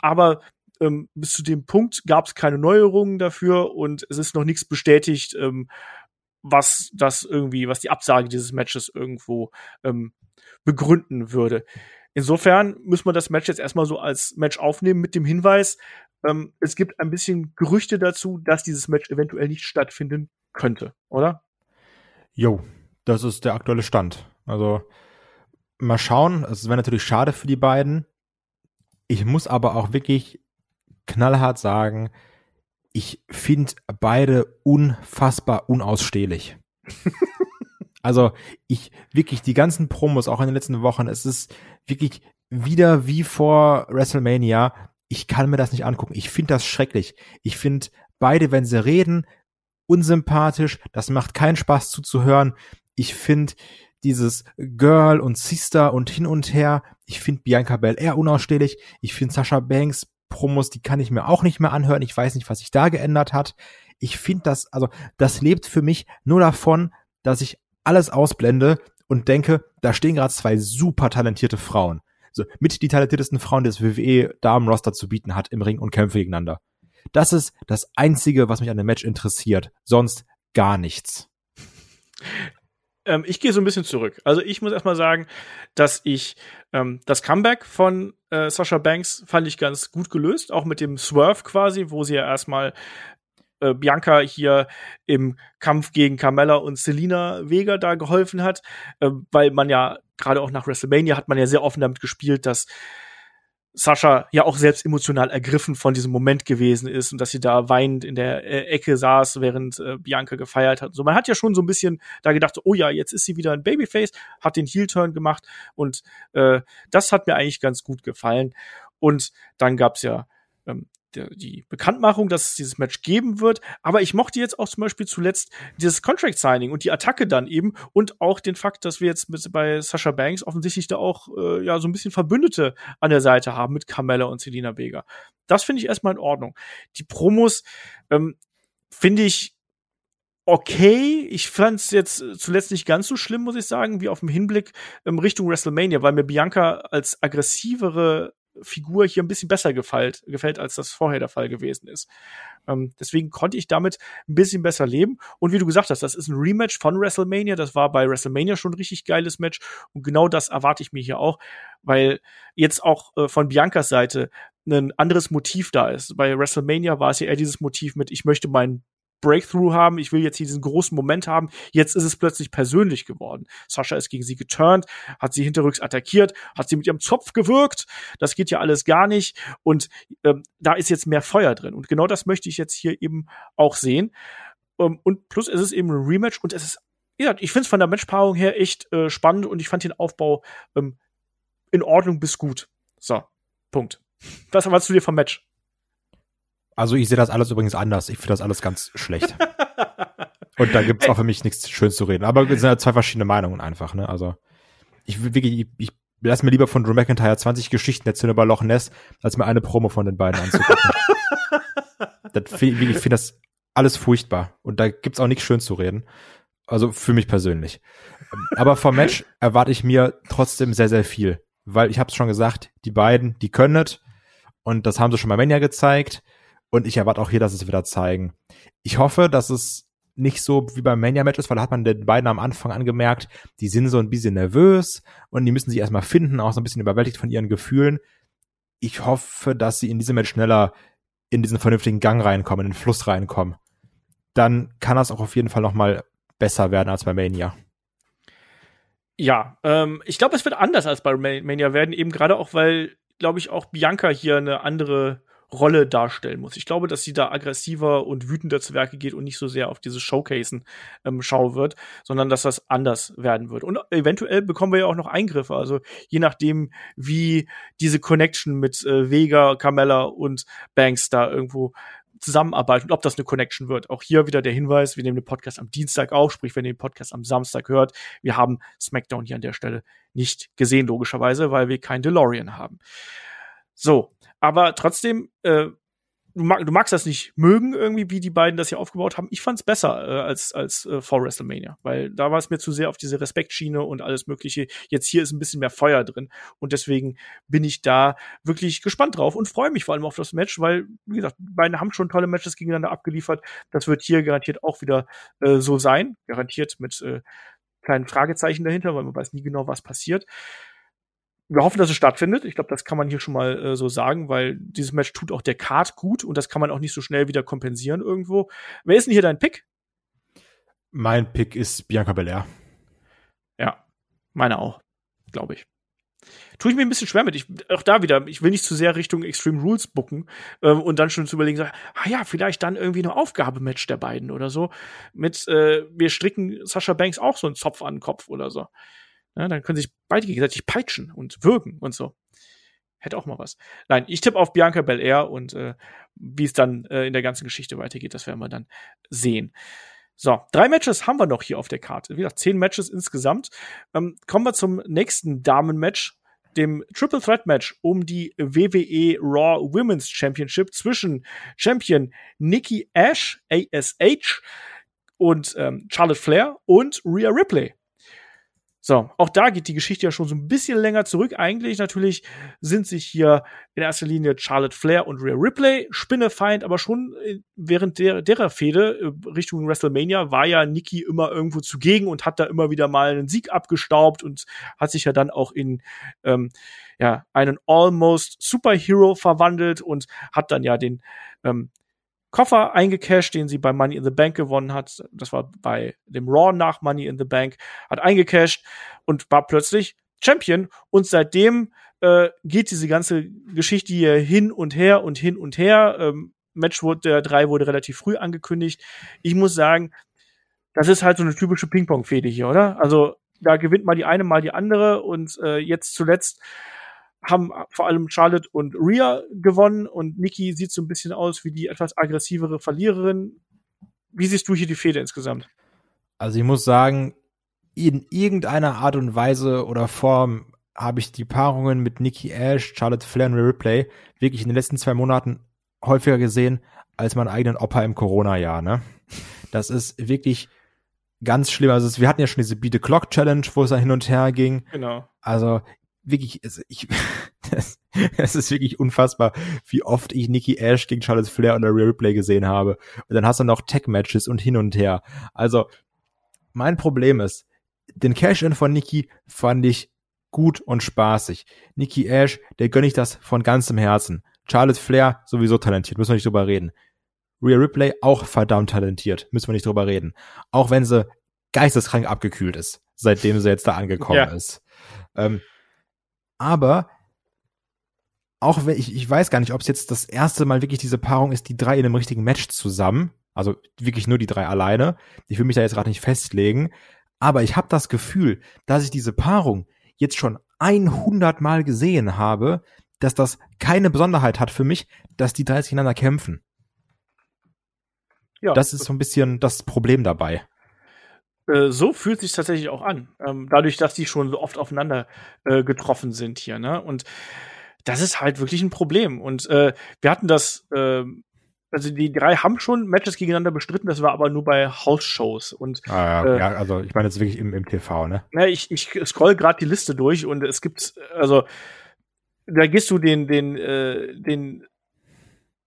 aber ähm, bis zu dem Punkt gab es keine Neuerungen dafür und es ist noch nichts bestätigt, ähm, was das irgendwie, was die Absage dieses Matches irgendwo ähm, begründen würde. Insofern muss man das Match jetzt erstmal so als Match aufnehmen mit dem Hinweis, ähm, es gibt ein bisschen Gerüchte dazu, dass dieses Match eventuell nicht stattfinden könnte, oder? Jo, das ist der aktuelle Stand. Also mal schauen. Es wäre natürlich schade für die beiden. Ich muss aber auch wirklich knallhart sagen, ich finde beide unfassbar unausstehlich. also ich wirklich die ganzen Promos auch in den letzten Wochen, es ist wirklich wieder wie vor WrestleMania. Ich kann mir das nicht angucken. Ich finde das schrecklich. Ich finde beide, wenn sie reden, unsympathisch, das macht keinen Spaß zuzuhören. Ich finde dieses Girl und Sister und hin und her, ich finde Bianca Belair unausstehlich. Ich finde Sascha Banks Promos, die kann ich mir auch nicht mehr anhören. Ich weiß nicht, was sich da geändert hat. Ich finde das, also das lebt für mich nur davon, dass ich alles ausblende und denke, da stehen gerade zwei super talentierte Frauen. Also mit die talentiertesten Frauen, die das WWE Damenroster zu bieten hat im Ring und kämpfen gegeneinander. Das ist das Einzige, was mich an dem Match interessiert. Sonst gar nichts. Ähm, ich gehe so ein bisschen zurück. Also ich muss erstmal sagen, dass ich ähm, das Comeback von äh, Sasha Banks fand ich ganz gut gelöst, auch mit dem Swerve quasi, wo sie ja erstmal äh, Bianca hier im Kampf gegen Carmella und Selina Vega da geholfen hat, äh, weil man ja gerade auch nach WrestleMania hat man ja sehr offen damit gespielt, dass Sascha ja auch selbst emotional ergriffen von diesem Moment gewesen ist und dass sie da weinend in der äh, Ecke saß, während äh, Bianca gefeiert hat. So, man hat ja schon so ein bisschen da gedacht, oh ja, jetzt ist sie wieder ein Babyface, hat den Heel-Turn gemacht und äh, das hat mir eigentlich ganz gut gefallen. Und dann gab's ja ähm, die Bekanntmachung, dass es dieses Match geben wird. Aber ich mochte jetzt auch zum Beispiel zuletzt dieses Contract Signing und die Attacke dann eben und auch den Fakt, dass wir jetzt mit, bei Sasha Banks offensichtlich da auch äh, ja so ein bisschen Verbündete an der Seite haben mit Carmella und Selina Vega. Das finde ich erstmal in Ordnung. Die Promos ähm, finde ich okay. Ich fand es jetzt zuletzt nicht ganz so schlimm, muss ich sagen, wie auf dem Hinblick ähm, Richtung WrestleMania, weil mir Bianca als aggressivere Figur hier ein bisschen besser gefällt, gefällt als das vorher der Fall gewesen ist. Ähm, deswegen konnte ich damit ein bisschen besser leben. Und wie du gesagt hast, das ist ein Rematch von WrestleMania. Das war bei WrestleMania schon ein richtig geiles Match. Und genau das erwarte ich mir hier auch, weil jetzt auch äh, von Biancas Seite ein anderes Motiv da ist. Bei WrestleMania war es ja eher dieses Motiv mit, ich möchte meinen Breakthrough haben, ich will jetzt hier diesen großen Moment haben. Jetzt ist es plötzlich persönlich geworden. Sascha ist gegen sie geturnt, hat sie hinterrücks attackiert, hat sie mit ihrem Zopf gewürgt. Das geht ja alles gar nicht. Und ähm, da ist jetzt mehr Feuer drin. Und genau das möchte ich jetzt hier eben auch sehen. Ähm, und plus es ist eben ein Rematch und es ist, ja, ich finde es von der Matchpaarung her echt äh, spannend und ich fand den Aufbau ähm, in Ordnung bis gut. So, Punkt. Was erwartest du dir vom Match? Also ich sehe das alles übrigens anders. Ich finde das alles ganz schlecht. Und da gibt es auch für mich nichts Schönes zu reden. Aber es sind ja zwei verschiedene Meinungen einfach, ne? Also ich wirklich, ich, ich lass mir lieber von Drew McIntyre 20 Geschichten erzählen über Loch Ness, als mir eine Promo von den beiden anzugucken. das, ich finde das alles furchtbar. Und da gibt's auch nichts schön zu reden. Also für mich persönlich. Aber vom Match erwarte ich mir trotzdem sehr, sehr viel. Weil ich habe es schon gesagt, die beiden, die können es. Und das haben sie schon bei Mania gezeigt. Und ich erwarte auch hier, dass es wieder zeigen. Ich hoffe, dass es nicht so wie beim Mania-Match ist, weil da hat man den beiden am Anfang angemerkt, die sind so ein bisschen nervös und die müssen sich erstmal finden, auch so ein bisschen überwältigt von ihren Gefühlen. Ich hoffe, dass sie in diesem Match schneller in diesen vernünftigen Gang reinkommen, in den Fluss reinkommen. Dann kann das auch auf jeden Fall noch mal besser werden als bei Mania. Ja, ähm, ich glaube, es wird anders als bei Mania werden, eben gerade auch, weil, glaube ich, auch Bianca hier eine andere Rolle darstellen muss. Ich glaube, dass sie da aggressiver und wütender zu Werke geht und nicht so sehr auf dieses Showcasen ähm, schau wird, sondern dass das anders werden wird. Und eventuell bekommen wir ja auch noch Eingriffe. Also je nachdem, wie diese Connection mit äh, Vega, Carmella und Banks da irgendwo zusammenarbeiten und ob das eine Connection wird. Auch hier wieder der Hinweis, wir nehmen den Podcast am Dienstag auf, sprich, wenn ihr den Podcast am Samstag hört, wir haben SmackDown hier an der Stelle nicht gesehen, logischerweise, weil wir kein DeLorean haben. So, aber trotzdem, äh, du, mag, du magst das nicht mögen, irgendwie, wie die beiden das hier aufgebaut haben. Ich fand's besser äh, als, als äh, vor WrestleMania, weil da war es mir zu sehr auf diese Respektschiene und alles Mögliche. Jetzt hier ist ein bisschen mehr Feuer drin und deswegen bin ich da wirklich gespannt drauf und freue mich vor allem auf das Match, weil, wie gesagt, beide haben schon tolle Matches gegeneinander abgeliefert. Das wird hier garantiert auch wieder äh, so sein, garantiert mit äh, kleinen Fragezeichen dahinter, weil man weiß nie genau, was passiert wir hoffen, dass es stattfindet. Ich glaube, das kann man hier schon mal äh, so sagen, weil dieses Match tut auch der Card gut und das kann man auch nicht so schnell wieder kompensieren irgendwo. Wer ist denn hier dein Pick? Mein Pick ist Bianca Belair. Ja, meine auch, glaube ich. Tue ich mir ein bisschen schwer mit. Ich, auch da wieder, ich will nicht zu sehr Richtung Extreme Rules bucken ähm, und dann schon zu überlegen, sagen, ah ja, vielleicht dann irgendwie eine Aufgabematch der beiden oder so. Mit, äh, wir stricken Sascha Banks auch so einen Zopf an den Kopf oder so. Ja, dann können sich beide gegenseitig peitschen und würgen und so. Hätte auch mal was. Nein, ich tippe auf Bianca Belair und äh, wie es dann äh, in der ganzen Geschichte weitergeht, das werden wir dann sehen. So, drei Matches haben wir noch hier auf der Karte. Wie gesagt, zehn Matches insgesamt. Ähm, kommen wir zum nächsten Damenmatch, dem Triple Threat Match um die WWE Raw Women's Championship zwischen Champion Nikki Ash, ASH, und ähm, Charlotte Flair und Rhea Ripley. So, auch da geht die Geschichte ja schon so ein bisschen länger zurück. Eigentlich natürlich sind sich hier in erster Linie Charlotte Flair und Rhea Ripley Spinnefeind, aber schon äh, während der, derer Fehde äh, Richtung WrestleMania war ja Nikki immer irgendwo zugegen und hat da immer wieder mal einen Sieg abgestaubt und hat sich ja dann auch in ähm, ja, einen Almost Superhero verwandelt und hat dann ja den ähm, Koffer eingecashed, den sie bei Money in the Bank gewonnen hat. Das war bei dem Raw nach Money in the Bank, hat eingecashed und war plötzlich Champion. Und seitdem äh, geht diese ganze Geschichte hier hin und her und hin und her. Ähm, Match wurde, der drei wurde relativ früh angekündigt. Ich muss sagen, das ist halt so eine typische Ping-Pong-Fehde hier, oder? Also da gewinnt mal die eine, mal die andere und äh, jetzt zuletzt haben vor allem Charlotte und Rhea gewonnen und Nikki sieht so ein bisschen aus wie die etwas aggressivere Verliererin. Wie siehst du hier die Fehde insgesamt? Also ich muss sagen, in irgendeiner Art und Weise oder Form habe ich die Paarungen mit Nikki Ash, Charlotte Flair und Ripley wirklich in den letzten zwei Monaten häufiger gesehen als meinen eigenen Opa im Corona-Jahr. Ne? Das ist wirklich ganz schlimm. Also wir hatten ja schon diese Beat the Clock Challenge, wo es dann hin und her ging. Genau. Also wirklich, also ich, das, das ist wirklich unfassbar, wie oft ich Nikki Ash gegen Charlotte Flair und Rhea Ripley gesehen habe. Und dann hast du noch Tech-Matches und hin und her. Also, mein Problem ist, den Cash-In von Nikki fand ich gut und spaßig. Nikki Ash, der gönne ich das von ganzem Herzen. Charlotte Flair, sowieso talentiert, müssen wir nicht drüber reden. Rhea Ripley, auch verdammt talentiert, müssen wir nicht drüber reden. Auch wenn sie geisteskrank abgekühlt ist, seitdem sie jetzt da angekommen ja. ist. Ähm, aber auch wenn ich, ich weiß gar nicht, ob es jetzt das erste Mal wirklich diese Paarung ist, die drei in einem richtigen Match zusammen. Also wirklich nur die drei alleine. Ich will mich da jetzt gerade nicht festlegen. Aber ich habe das Gefühl, dass ich diese Paarung jetzt schon 100 Mal gesehen habe, dass das keine Besonderheit hat für mich, dass die drei gegeneinander kämpfen. Ja. Das ist so ein bisschen das Problem dabei. Äh, so fühlt sich tatsächlich auch an. Ähm, dadurch, dass die schon so oft aufeinander äh, getroffen sind hier, ne? Und das ist halt wirklich ein Problem. Und äh, wir hatten das, äh, also die drei haben schon Matches gegeneinander bestritten, das war aber nur bei House-Shows. Und ah, ja, äh, ja, also ich meine jetzt wirklich im, im TV, ne? Ja, ich, ich scroll gerade die Liste durch und es gibt, also da gehst du den, den, äh, den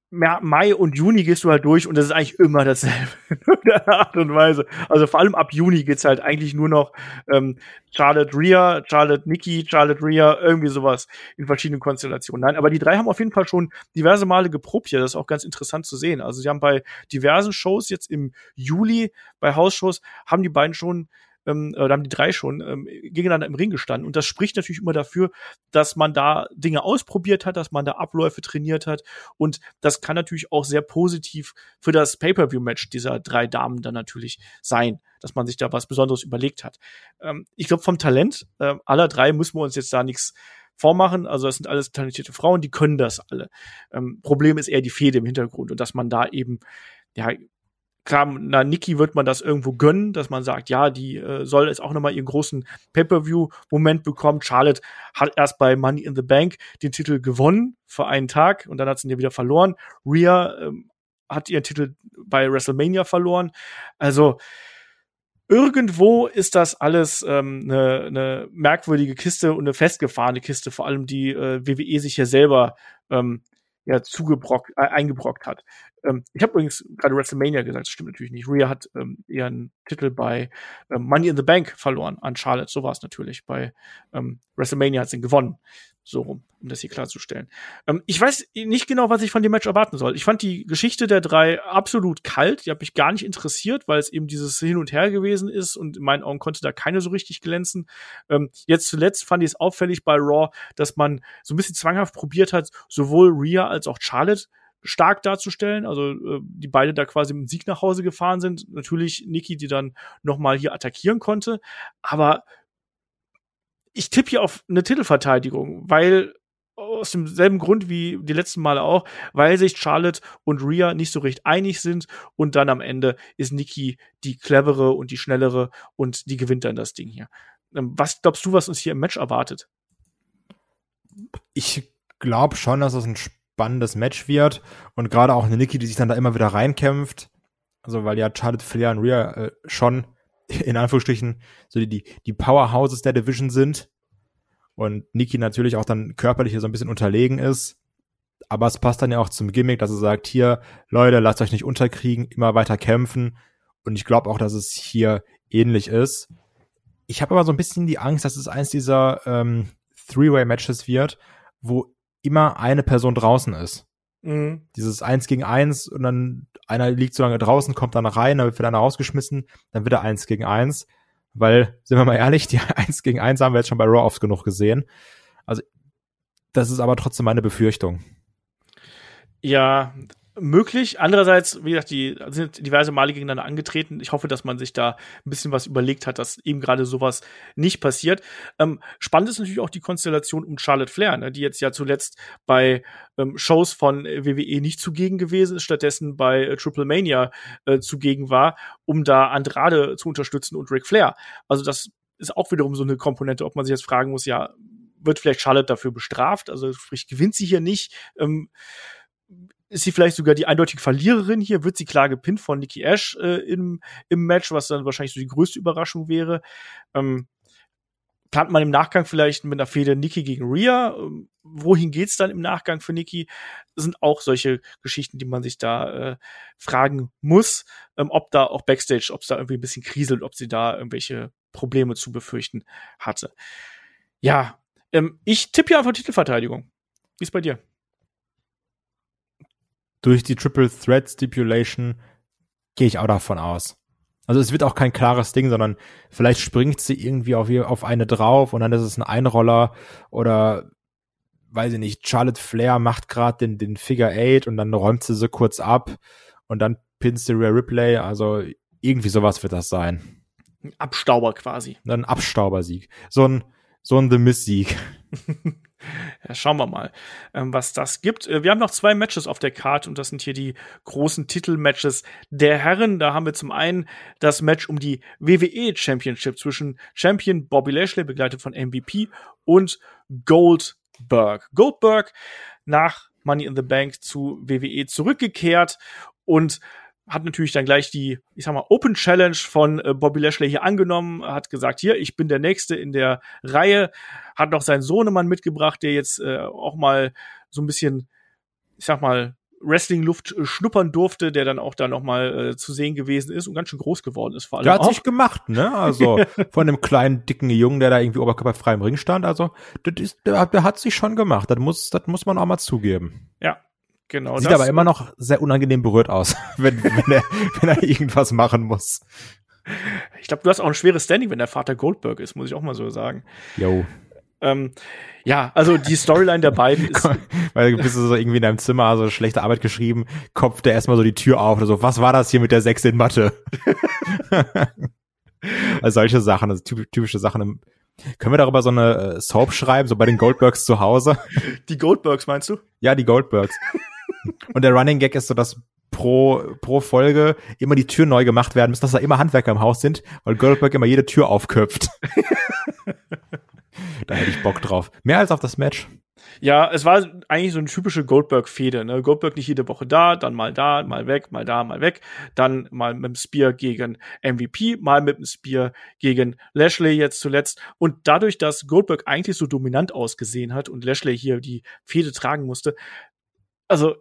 Mai und Juni gehst du halt durch und das ist eigentlich immer dasselbe in der Art und Weise. Also vor allem ab Juni geht's halt eigentlich nur noch ähm, Charlotte Rhea, Charlotte Nikki, Charlotte Rhea, irgendwie sowas in verschiedenen Konstellationen. Nein, aber die drei haben auf jeden Fall schon diverse Male geprobt hier. Das ist auch ganz interessant zu sehen. Also sie haben bei diversen Shows jetzt im Juli, bei Hausshows, haben die beiden schon ähm, oder haben die drei schon ähm, gegeneinander im Ring gestanden. Und das spricht natürlich immer dafür, dass man da Dinge ausprobiert hat, dass man da Abläufe trainiert hat. Und das kann natürlich auch sehr positiv für das Pay-per-view-Match dieser drei Damen dann natürlich sein, dass man sich da was Besonderes überlegt hat. Ähm, ich glaube, vom Talent äh, aller drei müssen wir uns jetzt da nichts vormachen. Also das sind alles talentierte Frauen, die können das alle. Ähm, Problem ist eher die Fehde im Hintergrund und dass man da eben ja klar, na Nikki wird man das irgendwo gönnen, dass man sagt, ja, die äh, soll jetzt auch nochmal ihren großen Pay-per-view-Moment bekommen. Charlotte hat erst bei Money in the Bank den Titel gewonnen für einen Tag und dann hat sie ihn ja wieder verloren. Rhea ähm, hat ihren Titel bei WrestleMania verloren. Also irgendwo ist das alles ähm, eine ne merkwürdige Kiste und eine festgefahrene Kiste, vor allem die äh, WWE sich ja selber ähm, ja zugebrockt, äh, eingebrockt hat. Ähm, ich habe übrigens gerade WrestleMania gesagt, das stimmt natürlich nicht. Rhea hat ähm, ihren Titel bei ähm, Money in the Bank verloren an Charlotte. So war es natürlich. Bei ähm, WrestleMania hat sie ihn gewonnen. So rum, um das hier klarzustellen. Ähm, ich weiß nicht genau, was ich von dem Match erwarten soll. Ich fand die Geschichte der drei absolut kalt. Die hat mich gar nicht interessiert, weil es eben dieses Hin und Her gewesen ist und in meinen Augen konnte da keine so richtig glänzen. Ähm, jetzt zuletzt fand ich es auffällig bei Raw, dass man so ein bisschen zwanghaft probiert hat, sowohl Rhea als auch Charlotte stark darzustellen, also äh, die beide da quasi mit dem Sieg nach Hause gefahren sind. Natürlich Nikki, die dann nochmal hier attackieren konnte, aber ich tippe hier auf eine Titelverteidigung, weil aus demselben Grund wie die letzten Male auch, weil sich Charlotte und Rhea nicht so recht einig sind und dann am Ende ist Nikki die clevere und die schnellere und die gewinnt dann das Ding hier. Ähm, was glaubst du, was uns hier im Match erwartet? Ich glaube schon, dass es ein spannendes Match wird und gerade auch eine Nikki, die sich dann da immer wieder reinkämpft. Also weil ja Charlotte Flair und Rhea äh, schon in Anführungsstrichen so die, die Powerhouses der Division sind und Nikki natürlich auch dann körperlich hier so ein bisschen unterlegen ist. Aber es passt dann ja auch zum Gimmick, dass er sagt, hier, Leute, lasst euch nicht unterkriegen, immer weiter kämpfen. Und ich glaube auch, dass es hier ähnlich ist. Ich habe aber so ein bisschen die Angst, dass es eins dieser ähm, Three-Way-Matches wird, wo immer eine Person draußen ist. Mhm. Dieses Eins gegen Eins und dann einer liegt so lange draußen, kommt dann rein, dann wird einer rausgeschmissen, dann wird er Eins gegen Eins. Weil, sind wir mal ehrlich, die Eins gegen Eins haben wir jetzt schon bei Raw oft genug gesehen. Also, das ist aber trotzdem meine Befürchtung. Ja, möglich. Andererseits, wie gesagt, die sind diverse Male gegeneinander angetreten. Ich hoffe, dass man sich da ein bisschen was überlegt hat, dass eben gerade sowas nicht passiert. Ähm, spannend ist natürlich auch die Konstellation um Charlotte Flair, ne, die jetzt ja zuletzt bei ähm, Shows von WWE nicht zugegen gewesen ist, stattdessen bei äh, Triple Mania äh, zugegen war, um da Andrade zu unterstützen und Ric Flair. Also das ist auch wiederum so eine Komponente, ob man sich jetzt fragen muss, ja, wird vielleicht Charlotte dafür bestraft? Also sprich, gewinnt sie hier nicht? Ähm, ist sie vielleicht sogar die eindeutige Verliererin hier, wird sie klar gepinnt von Nikki Ash äh, im, im Match, was dann wahrscheinlich so die größte Überraschung wäre. Ähm, plant man im Nachgang vielleicht mit einer Fehde Nikki gegen Rhea? Ähm, wohin geht's dann im Nachgang für Nikki? Das sind auch solche Geschichten, die man sich da äh, fragen muss, ähm, ob da auch Backstage, ob es da irgendwie ein bisschen kriselt, ob sie da irgendwelche Probleme zu befürchten hatte. Ja, ähm, ich tippe ja einfach Titelverteidigung. Wie ist bei dir? Durch die Triple Threat Stipulation gehe ich auch davon aus. Also es wird auch kein klares Ding, sondern vielleicht springt sie irgendwie auf, auf eine drauf und dann ist es ein Einroller oder weiß ich nicht, Charlotte Flair macht gerade den, den Figure Eight und dann räumt sie so kurz ab und dann pinnt sie Rare Ripley. Also irgendwie sowas wird das sein. Ein Abstauber quasi. Ein Abstaubersieg. So ein, so ein The Miss-Sieg. Ja, schauen wir mal, ähm, was das gibt. Äh, wir haben noch zwei Matches auf der Karte und das sind hier die großen Titelmatches der Herren. Da haben wir zum einen das Match um die WWE Championship zwischen Champion Bobby Lashley, begleitet von MVP, und Goldberg. Goldberg nach Money in the Bank zu WWE zurückgekehrt und hat natürlich dann gleich die, ich sag mal, Open Challenge von äh, Bobby Lashley hier angenommen, hat gesagt, hier, ich bin der Nächste in der Reihe, hat noch seinen Sohnemann mitgebracht, der jetzt äh, auch mal so ein bisschen, ich sag mal, Wrestling-Luft äh, schnuppern durfte, der dann auch da noch mal äh, zu sehen gewesen ist und ganz schön groß geworden ist vor allem. Der hat auch. sich gemacht, ne? Also von dem kleinen dicken Jungen, der da irgendwie oberkörperfrei im Ring stand. Also das ist, der, der hat sich schon gemacht. Das muss, das muss man auch mal zugeben. Ja, Genau. Sieht aber immer noch sehr unangenehm berührt aus, wenn, wenn, er, wenn er irgendwas machen muss. Ich glaube, du hast auch ein schweres Standing, wenn der Vater Goldberg ist, muss ich auch mal so sagen. Jo. Ähm, ja, also die Storyline der beiden ist. Weil du bist so irgendwie in deinem Zimmer, so schlechte Arbeit geschrieben, kopft der erstmal so die Tür auf oder so, was war das hier mit der Sechs in Mathe? also solche Sachen, also typische Sachen im, können wir darüber so eine äh, Soap schreiben, so bei den Goldbergs zu Hause? Die Goldbergs meinst du? Ja, die Goldbergs. Und der Running Gag ist so, dass pro, pro Folge immer die Tür neu gemacht werden müssen, dass da immer Handwerker im Haus sind, weil Goldberg immer jede Tür aufköpft. da hätte ich Bock drauf. Mehr als auf das Match. Ja, es war eigentlich so eine typische Goldberg-Fehde. Ne? Goldberg nicht jede Woche da, dann mal da, mal weg, mal da, mal weg. Dann mal mit dem Spear gegen MVP, mal mit dem Spear gegen Lashley jetzt zuletzt. Und dadurch, dass Goldberg eigentlich so dominant ausgesehen hat und Lashley hier die Fehde tragen musste, also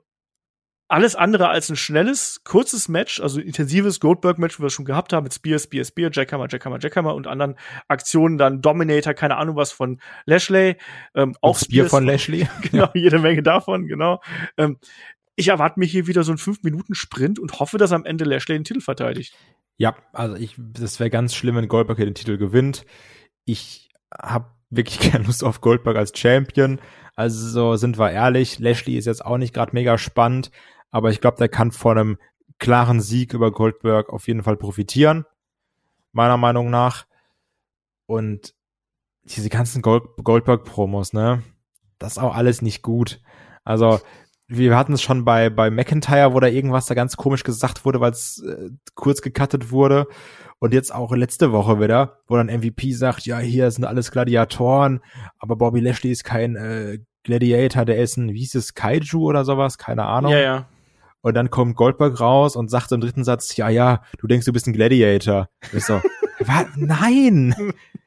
alles andere als ein schnelles, kurzes Match, also intensives Goldberg-Match, wie wir schon gehabt haben, mit Spear, Spear, Spear, Jackhammer, Jackhammer, Jackhammer und anderen Aktionen, dann Dominator, keine Ahnung was von Lashley. Ähm, auch Spear von Lashley. genau, jede Menge davon, genau. Ähm, ich erwarte mir hier wieder so einen 5-Minuten-Sprint und hoffe, dass am Ende Lashley den Titel verteidigt. Ja, also ich, das wäre ganz schlimm, wenn Goldberg hier den Titel gewinnt. Ich habe wirklich keine Lust auf Goldberg als Champion. Also so sind wir ehrlich, Lashley ist jetzt auch nicht gerade mega spannend aber ich glaube, der kann von einem klaren Sieg über Goldberg auf jeden Fall profitieren, meiner Meinung nach. Und diese ganzen Gold Goldberg-Promos, ne, das ist auch alles nicht gut. Also wir hatten es schon bei bei McIntyre, wo da irgendwas da ganz komisch gesagt wurde, weil es äh, kurz gecuttet wurde. Und jetzt auch letzte Woche wieder, wo dann MVP sagt, ja, hier sind alles Gladiatoren, aber Bobby Lashley ist kein äh, Gladiator, der ist ein, wie hieß es, Kaiju oder sowas, keine Ahnung. Ja, ja. Und dann kommt Goldberg raus und sagt im dritten Satz, ja, ja, du denkst, du bist ein Gladiator. Ich so, was? Nein!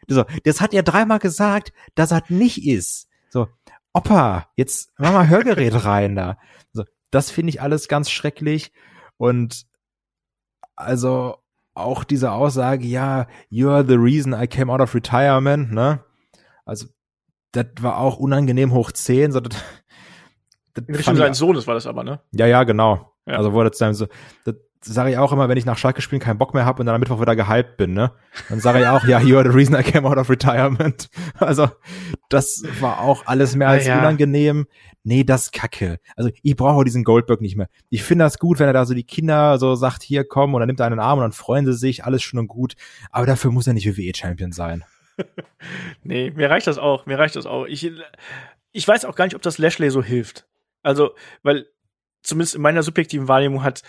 So, das hat er dreimal gesagt, dass er nicht ist. So, Opa, jetzt mach mal Hörgerät rein da. So, das finde ich alles ganz schrecklich. Und also auch diese Aussage, ja, you're the reason I came out of retirement, ne? Also, das war auch unangenehm hoch zehn. So, das, das In Richtung seines Sohnes war das aber, ne? Ja, ja, genau. Ja. Also wurde dann so, das sage ich auch immer, wenn ich nach Schalke spielen keinen Bock mehr habe und dann am Mittwoch wieder gehypt bin, ne? Dann sage ich auch, ja, you are the reason I came out of retirement. Also das war auch alles mehr als ja. unangenehm. Nee, das kacke. Also ich brauche diesen Goldberg nicht mehr. Ich finde das gut, wenn er da so die Kinder so sagt, hier komm und dann nimmt er einen Arm und dann freuen sie sich, alles schön und gut. Aber dafür muss er nicht WWE-Champion sein. nee, mir reicht das auch, mir reicht das auch. Ich, ich weiß auch gar nicht, ob das Lashley so hilft. Also, weil zumindest in meiner subjektiven Wahrnehmung hat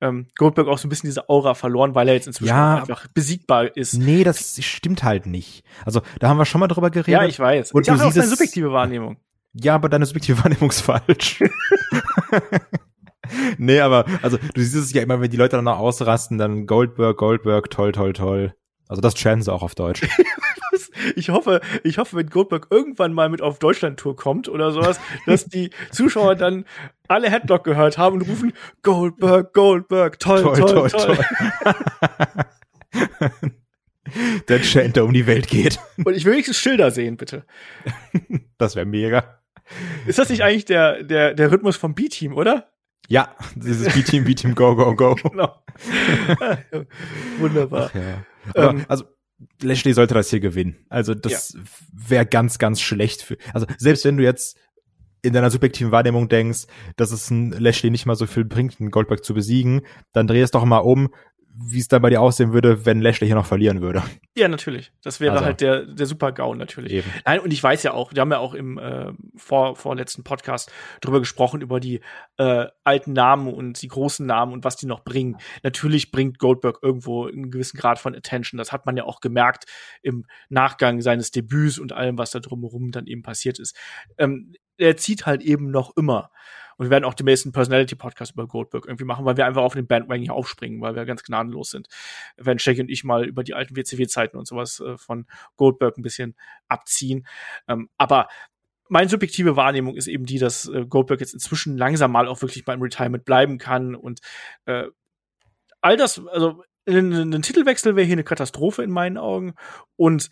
ähm, Goldberg auch so ein bisschen diese Aura verloren, weil er jetzt inzwischen ja, einfach besiegbar ist. Nee, das stimmt halt nicht. Also, da haben wir schon mal drüber geredet. Ja, ich weiß. Und ich sage auch deine subjektive Wahrnehmung. Ja, aber deine subjektive Wahrnehmung ist falsch. nee, aber, also, du siehst es ja immer, wenn die Leute dann noch ausrasten, dann Goldberg, Goldberg, toll, toll, toll. Also, das chance sie auch auf Deutsch. ich hoffe, ich hoffe, wenn Goldberg irgendwann mal mit auf Deutschland-Tour kommt oder sowas, dass die Zuschauer dann alle Headlock gehört haben und rufen Goldberg, Goldberg, toll, toll, toll. toll. toll. der Chant, der um die Welt geht. Und ich will wenigstens Schilder sehen, bitte. Das wäre mega. Ist das nicht eigentlich der, der, der Rhythmus vom B-Team, oder? Ja, dieses B-Team, B-Team, go, go, go. Genau. Wunderbar. ja. Aber, ähm, also Lashley sollte das hier gewinnen. Also das ja. wäre ganz, ganz schlecht für. Also selbst wenn du jetzt in deiner subjektiven Wahrnehmung denkst, dass es ein Lashley nicht mal so viel bringt, einen Goldberg zu besiegen, dann dreh es doch mal um, wie es dann bei dir aussehen würde, wenn Lashley hier noch verlieren würde. Ja, natürlich. Das wäre also, halt der, der Super-GAU natürlich. Eben. Nein, und ich weiß ja auch, wir haben ja auch im äh, vor, vorletzten Podcast drüber gesprochen, über die äh, alten Namen und die großen Namen und was die noch bringen. Natürlich bringt Goldberg irgendwo einen gewissen Grad von Attention. Das hat man ja auch gemerkt im Nachgang seines Debüts und allem, was da drumherum dann eben passiert ist. Ähm, er zieht halt eben noch immer. Und wir werden auch den nächsten Personality-Podcast über Goldberg irgendwie machen, weil wir einfach auf den Bandwagon hier aufspringen, weil wir ganz gnadenlos sind. Wenn Shaggy und ich mal über die alten WCW-Zeiten und sowas äh, von Goldberg ein bisschen abziehen. Ähm, aber meine subjektive Wahrnehmung ist eben die, dass äh, Goldberg jetzt inzwischen langsam mal auch wirklich beim Retirement bleiben kann und äh, all das, also ein Titelwechsel wäre hier eine Katastrophe in meinen Augen und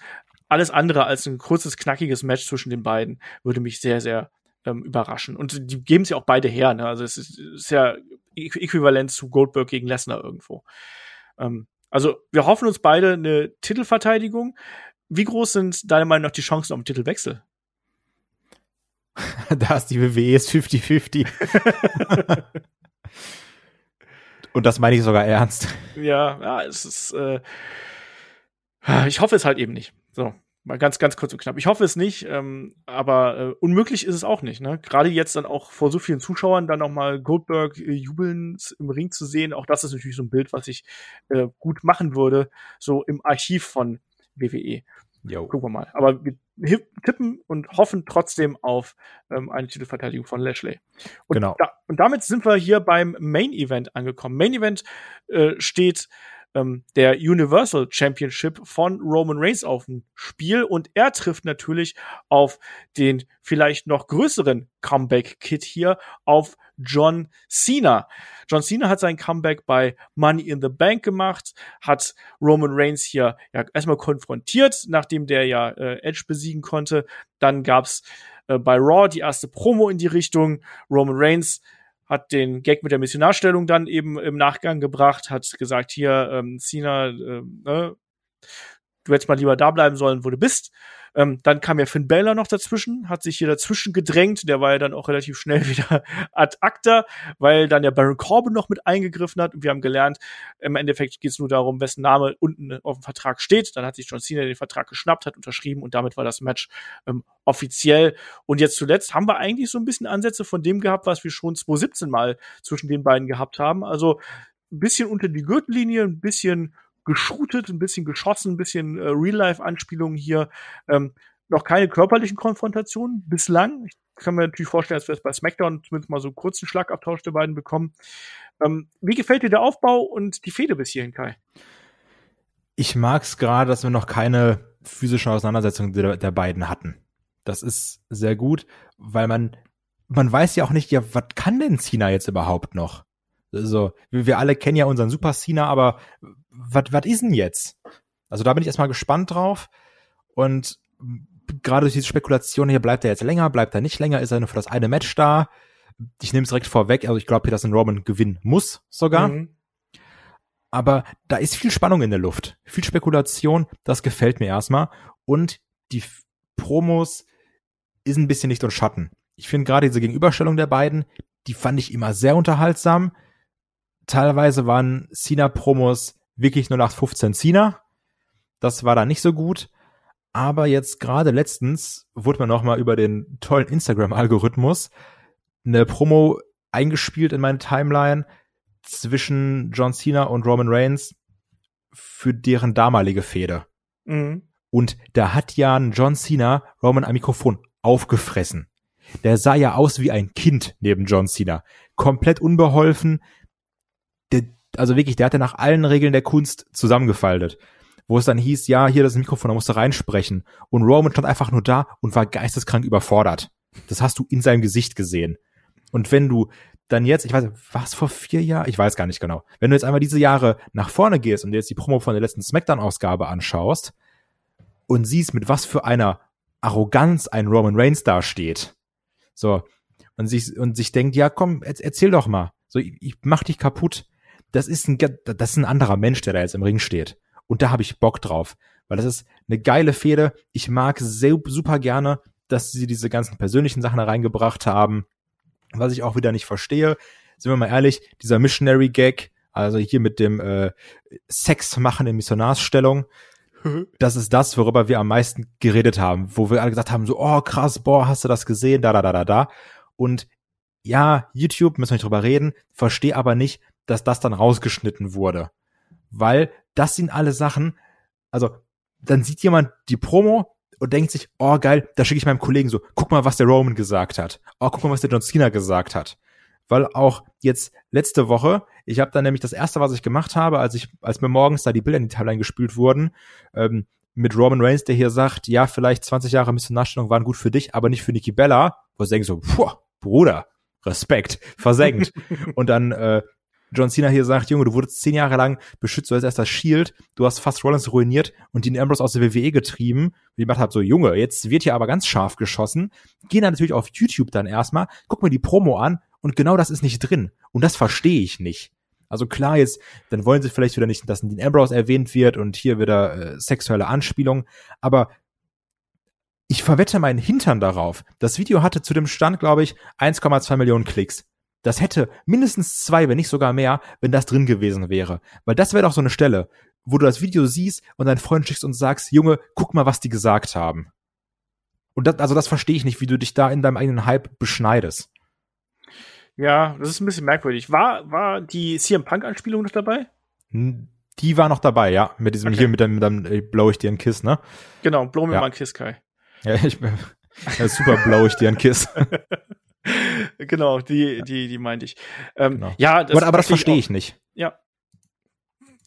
alles andere als ein kurzes, knackiges Match zwischen den beiden würde mich sehr, sehr ähm, überraschen. Und die geben es ja auch beide her. Ne? Also es ist, ist ja äquivalent zu Goldberg gegen Lesnar irgendwo. Ähm, Also wir hoffen uns beide eine Titelverteidigung. Wie groß sind deiner Meinung nach die Chancen auf den Titelwechsel? da ist die WWE ist 50-50. Und das meine ich sogar ernst. Ja, ja, es ist. Äh, ich hoffe es halt eben nicht. So, mal ganz, ganz kurz und knapp. Ich hoffe es nicht, ähm, aber äh, unmöglich ist es auch nicht. Ne? Gerade jetzt dann auch vor so vielen Zuschauern dann noch mal Goldberg äh, jubeln im Ring zu sehen. Auch das ist natürlich so ein Bild, was ich äh, gut machen würde, so im Archiv von WWE. Jo. Gucken wir mal. Aber wir tippen und hoffen trotzdem auf ähm, eine Titelverteidigung von Lashley. Und genau. Da, und damit sind wir hier beim Main Event angekommen. Main Event äh, steht ähm, der Universal Championship von Roman Reigns auf dem Spiel und er trifft natürlich auf den vielleicht noch größeren Comeback-Kit hier, auf John Cena. John Cena hat sein Comeback bei Money in the Bank gemacht, hat Roman Reigns hier ja erstmal konfrontiert, nachdem der ja äh, Edge besiegen konnte. Dann gab's äh, bei Raw die erste Promo in die Richtung. Roman Reigns hat den Gag mit der Missionarstellung dann eben im Nachgang gebracht, hat gesagt, hier, ähm, Cena, äh, ne, du hättest mal lieber da bleiben sollen, wo du bist. Ähm, dann kam ja Finn Balor noch dazwischen, hat sich hier dazwischen gedrängt. Der war ja dann auch relativ schnell wieder ad acta, weil dann der Baron Corbin noch mit eingegriffen hat. Und wir haben gelernt, im Endeffekt geht es nur darum, wessen Name unten auf dem Vertrag steht. Dann hat sich John Cena den Vertrag geschnappt, hat unterschrieben und damit war das Match ähm, offiziell. Und jetzt zuletzt haben wir eigentlich so ein bisschen Ansätze von dem gehabt, was wir schon 2017 mal zwischen den beiden gehabt haben. Also ein bisschen unter die Gürtellinie, ein bisschen geshootet, ein bisschen geschossen, ein bisschen äh, Real-Life-Anspielungen hier. Ähm, noch keine körperlichen Konfrontationen bislang. Ich kann mir natürlich vorstellen, dass wir es bei SmackDown zumindest mal so einen kurzen Schlagabtausch der beiden bekommen. Ähm, wie gefällt dir der Aufbau und die Fehde bis hierhin, Kai? Ich mag es gerade, dass wir noch keine physische Auseinandersetzung der, der beiden hatten. Das ist sehr gut, weil man, man weiß ja auch nicht, ja, was kann denn Cena jetzt überhaupt noch? Also, wir, alle kennen ja unseren Super Cena, aber was ist denn jetzt? Also da bin ich erstmal gespannt drauf. Und gerade durch diese Spekulation hier, bleibt er jetzt länger, bleibt er nicht länger, ist er nur für das eine Match da? Ich nehme es direkt vorweg, also ich glaube, dass ein Roman gewinnen muss sogar. Mhm. Aber da ist viel Spannung in der Luft, viel Spekulation, das gefällt mir erstmal. Und die Promos ist ein bisschen Licht und Schatten. Ich finde gerade diese Gegenüberstellung der beiden, die fand ich immer sehr unterhaltsam. Teilweise waren Cena-Promos wirklich nur nach 15 Cena. Das war da nicht so gut. Aber jetzt gerade letztens wurde mir noch mal über den tollen Instagram-Algorithmus eine Promo eingespielt in meine Timeline zwischen John Cena und Roman Reigns für deren damalige Fehde. Mhm. Und da hat ja ein John Cena Roman am Mikrofon aufgefressen. Der sah ja aus wie ein Kind neben John Cena. Komplett unbeholfen, also wirklich, der hatte nach allen Regeln der Kunst zusammengefaltet. Wo es dann hieß, ja, hier das Mikrofon, da musst du reinsprechen. Und Roman stand einfach nur da und war geisteskrank überfordert. Das hast du in seinem Gesicht gesehen. Und wenn du dann jetzt, ich weiß, was vor vier Jahren? Ich weiß gar nicht genau. Wenn du jetzt einmal diese Jahre nach vorne gehst und dir jetzt die Promo von der letzten Smackdown-Ausgabe anschaust und siehst, mit was für einer Arroganz ein Roman Reigns dasteht. So. Und sich, und sich denkt, ja, komm, erzähl doch mal. So, ich, ich mach dich kaputt das ist ein, das ist ein anderer Mensch, der da jetzt im Ring steht. Und da habe ich Bock drauf, weil das ist eine geile Fehde. Ich mag sehr, super gerne, dass sie diese ganzen persönlichen Sachen da reingebracht haben. Was ich auch wieder nicht verstehe, sind wir mal ehrlich, dieser Missionary Gag, also hier mit dem äh, Sex machen in Missionarsstellung, das ist das, worüber wir am meisten geredet haben, wo wir alle gesagt haben, so, oh krass, boah, hast du das gesehen, da, da, da, da, da. Und ja, YouTube, müssen wir nicht drüber reden, verstehe aber nicht, dass das dann rausgeschnitten wurde. Weil das sind alle Sachen, also dann sieht jemand die Promo und denkt sich, oh geil, da schicke ich meinem Kollegen so, guck mal, was der Roman gesagt hat. Oh, guck mal, was der John Cena gesagt hat. Weil auch jetzt letzte Woche, ich habe dann nämlich das erste, was ich gemacht habe, als ich, als mir morgens da die Bilder in die Timeline gespült wurden, ähm, mit Roman Reigns, der hier sagt, ja, vielleicht 20 Jahre Missionarstellung waren gut für dich, aber nicht für Nikki Bella, wo ich denke so, puh, Bruder, Respekt, versenkt. und dann äh, John Cena hier sagt, Junge, du wurdest zehn Jahre lang beschützt, du hast erst das Shield, du hast fast Rollins ruiniert und den Ambrose aus der WWE getrieben. Und ich gemacht habe so, Junge, jetzt wird hier aber ganz scharf geschossen. Geh dann natürlich auf YouTube dann erstmal, guck mir die Promo an und genau das ist nicht drin. Und das verstehe ich nicht. Also klar, jetzt, dann wollen sie vielleicht wieder nicht, dass Dean Ambrose erwähnt wird und hier wieder äh, sexuelle Anspielung, aber ich verwette meinen Hintern darauf. Das Video hatte zu dem Stand, glaube ich, 1,2 Millionen Klicks. Das hätte mindestens zwei, wenn nicht sogar mehr, wenn das drin gewesen wäre. Weil das wäre doch so eine Stelle, wo du das Video siehst und deinen Freund schickst und sagst, Junge, guck mal, was die gesagt haben. Und das, also das verstehe ich nicht, wie du dich da in deinem eigenen Hype beschneidest. Ja, das ist ein bisschen merkwürdig. War, war die CM Punk-Anspielung noch dabei? Die war noch dabei, ja. Mit diesem okay. hier, mit dem, mit dem äh, blow ich dir einen Kiss, ne? Genau, blow mir ja. mal einen Kiss, Kai. Ja, ich bin, ja, super blow ich dir einen Kiss. genau, die, die, die meinte ich. Ähm, genau. Ja, das aber, aber das verstehe ich, ich nicht. Ja,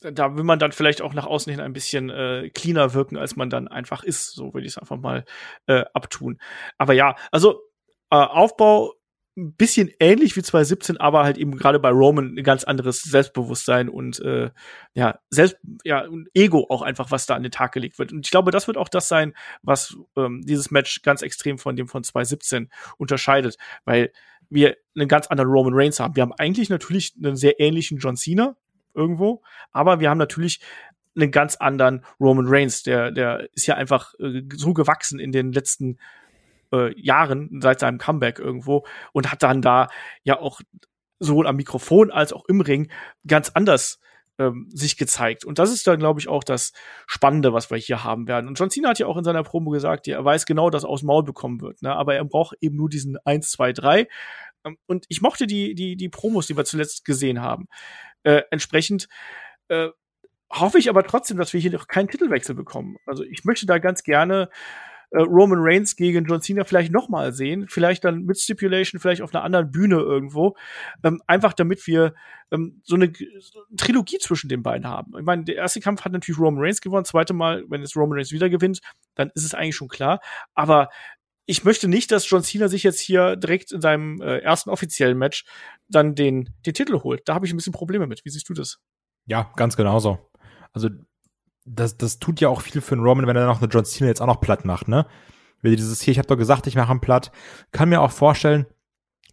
da will man dann vielleicht auch nach außen hin ein bisschen äh, cleaner wirken, als man dann einfach ist. So würde ich es einfach mal äh, abtun. Aber ja, also äh, Aufbau ein bisschen ähnlich wie 2017, aber halt eben gerade bei Roman ein ganz anderes Selbstbewusstsein und äh, ja, selbst ja, und Ego auch einfach, was da an den Tag gelegt wird. Und ich glaube, das wird auch das sein, was ähm, dieses Match ganz extrem von dem von 2017 unterscheidet, weil wir einen ganz anderen Roman Reigns haben. Wir haben eigentlich natürlich einen sehr ähnlichen John Cena irgendwo, aber wir haben natürlich einen ganz anderen Roman Reigns, der der ist ja einfach äh, so gewachsen in den letzten äh, Jahren seit seinem Comeback irgendwo und hat dann da ja auch sowohl am Mikrofon als auch im Ring ganz anders ähm, sich gezeigt. Und das ist dann, glaube ich, auch das Spannende, was wir hier haben werden. Und John Cena hat ja auch in seiner Promo gesagt, er weiß genau, dass er aus Maul bekommen wird, ne? aber er braucht eben nur diesen 1, 2, 3. Und ich mochte die, die, die Promos, die wir zuletzt gesehen haben. Äh, entsprechend äh, hoffe ich aber trotzdem, dass wir hier noch keinen Titelwechsel bekommen. Also ich möchte da ganz gerne äh, Roman Reigns gegen John Cena vielleicht nochmal sehen, vielleicht dann mit Stipulation, vielleicht auf einer anderen Bühne irgendwo, ähm, einfach damit wir ähm, so, eine, so eine Trilogie zwischen den beiden haben. Ich meine, der erste Kampf hat natürlich Roman Reigns gewonnen, zweite Mal, wenn jetzt Roman Reigns wieder gewinnt, dann ist es eigentlich schon klar. Aber ich möchte nicht, dass John Cena sich jetzt hier direkt in seinem äh, ersten offiziellen Match dann den, den Titel holt. Da habe ich ein bisschen Probleme mit. Wie siehst du das? Ja, ganz genauso. Also das, das tut ja auch viel für einen Roman, wenn er noch eine John Cena jetzt auch noch platt macht, ne? Wenn dieses hier, ich habe doch gesagt, ich mache einen platt, kann mir auch vorstellen,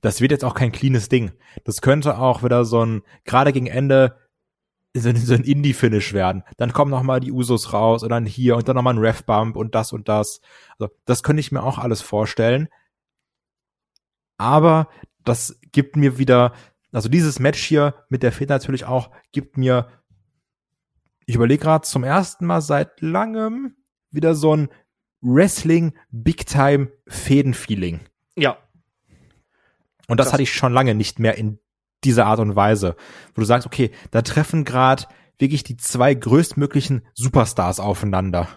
das wird jetzt auch kein cleanes Ding. Das könnte auch wieder so ein, gerade gegen Ende, so, so ein Indie-Finish werden. Dann kommen noch mal die Usos raus und dann hier und dann noch mal ein Ref-Bump und das und das. Also, das könnte ich mir auch alles vorstellen. Aber das gibt mir wieder, also dieses Match hier mit der Fehde natürlich auch, gibt mir ich überlege gerade zum ersten Mal seit langem wieder so ein Wrestling Big Time Fäden-Feeling. Ja. Und das, das hatte ich schon lange nicht mehr in dieser Art und Weise, wo du sagst, okay, da treffen gerade wirklich die zwei größtmöglichen Superstars aufeinander.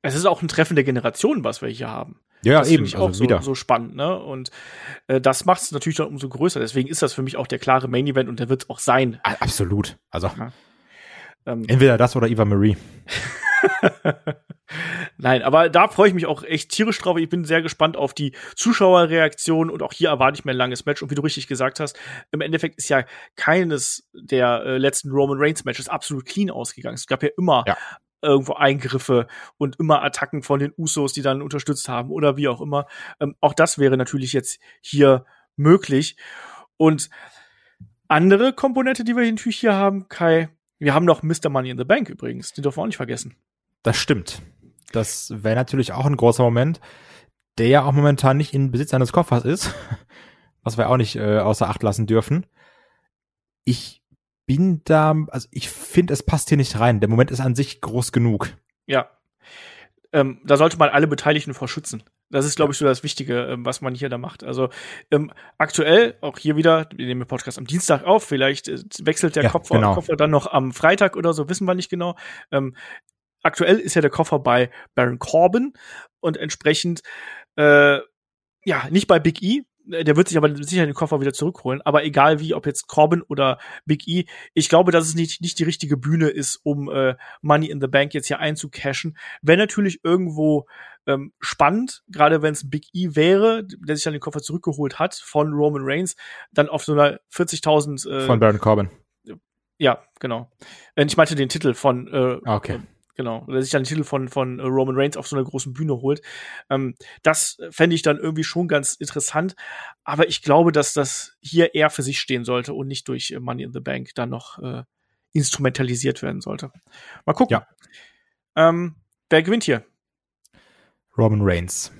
Es ist auch ein Treffen der Generation, was wir hier haben. Ja, das eben. Ich auch also so, wieder. so spannend, ne? Und äh, das macht es natürlich dann umso größer. Deswegen ist das für mich auch der klare Main Event und der wird es auch sein. Absolut. Also. Ja. Ähm, Entweder das oder Eva Marie. Nein, aber da freue ich mich auch echt tierisch drauf. Ich bin sehr gespannt auf die Zuschauerreaktion und auch hier erwarte ich mir ein langes Match. Und wie du richtig gesagt hast, im Endeffekt ist ja keines der äh, letzten Roman Reigns Matches absolut clean ausgegangen. Es gab ja immer ja. irgendwo Eingriffe und immer Attacken von den Usos, die dann unterstützt haben oder wie auch immer. Ähm, auch das wäre natürlich jetzt hier möglich. Und andere Komponente, die wir natürlich hier haben, Kai, wir haben noch Mr. Money in the Bank übrigens, den dürfen wir auch nicht vergessen. Das stimmt. Das wäre natürlich auch ein großer Moment, der ja auch momentan nicht in Besitz eines Koffers ist, was wir auch nicht äh, außer Acht lassen dürfen. Ich bin da, also ich finde, es passt hier nicht rein. Der Moment ist an sich groß genug. Ja. Ähm, da sollte man alle Beteiligten vor schützen. Das ist, glaube ich, so das Wichtige, ähm, was man hier da macht. Also ähm, aktuell, auch hier wieder, wir nehmen den Podcast am Dienstag auf, vielleicht äh, wechselt der ja, Koffer, genau. Koffer dann noch am Freitag oder so, wissen wir nicht genau. Ähm, aktuell ist ja der Koffer bei Baron Corbin und entsprechend äh, ja, nicht bei Big E, der wird sich aber sicher den Koffer wieder zurückholen. Aber egal wie, ob jetzt Corbin oder Big E, ich glaube, dass es nicht, nicht die richtige Bühne ist, um äh, Money in the Bank jetzt hier einzucashen. Wenn natürlich irgendwo ähm, spannend, gerade wenn es Big E wäre, der sich dann den Koffer zurückgeholt hat von Roman Reigns, dann auf so einer 40.000 äh, von Baron Corbin. Ja, genau. Äh, ich meinte den Titel von äh, ah, okay. Genau. Oder sich dann den Titel von, von Roman Reigns auf so einer großen Bühne holt. Ähm, das fände ich dann irgendwie schon ganz interessant. Aber ich glaube, dass das hier eher für sich stehen sollte und nicht durch Money in the Bank dann noch äh, instrumentalisiert werden sollte. Mal gucken. Ja. Ähm, wer gewinnt hier? Roman Reigns.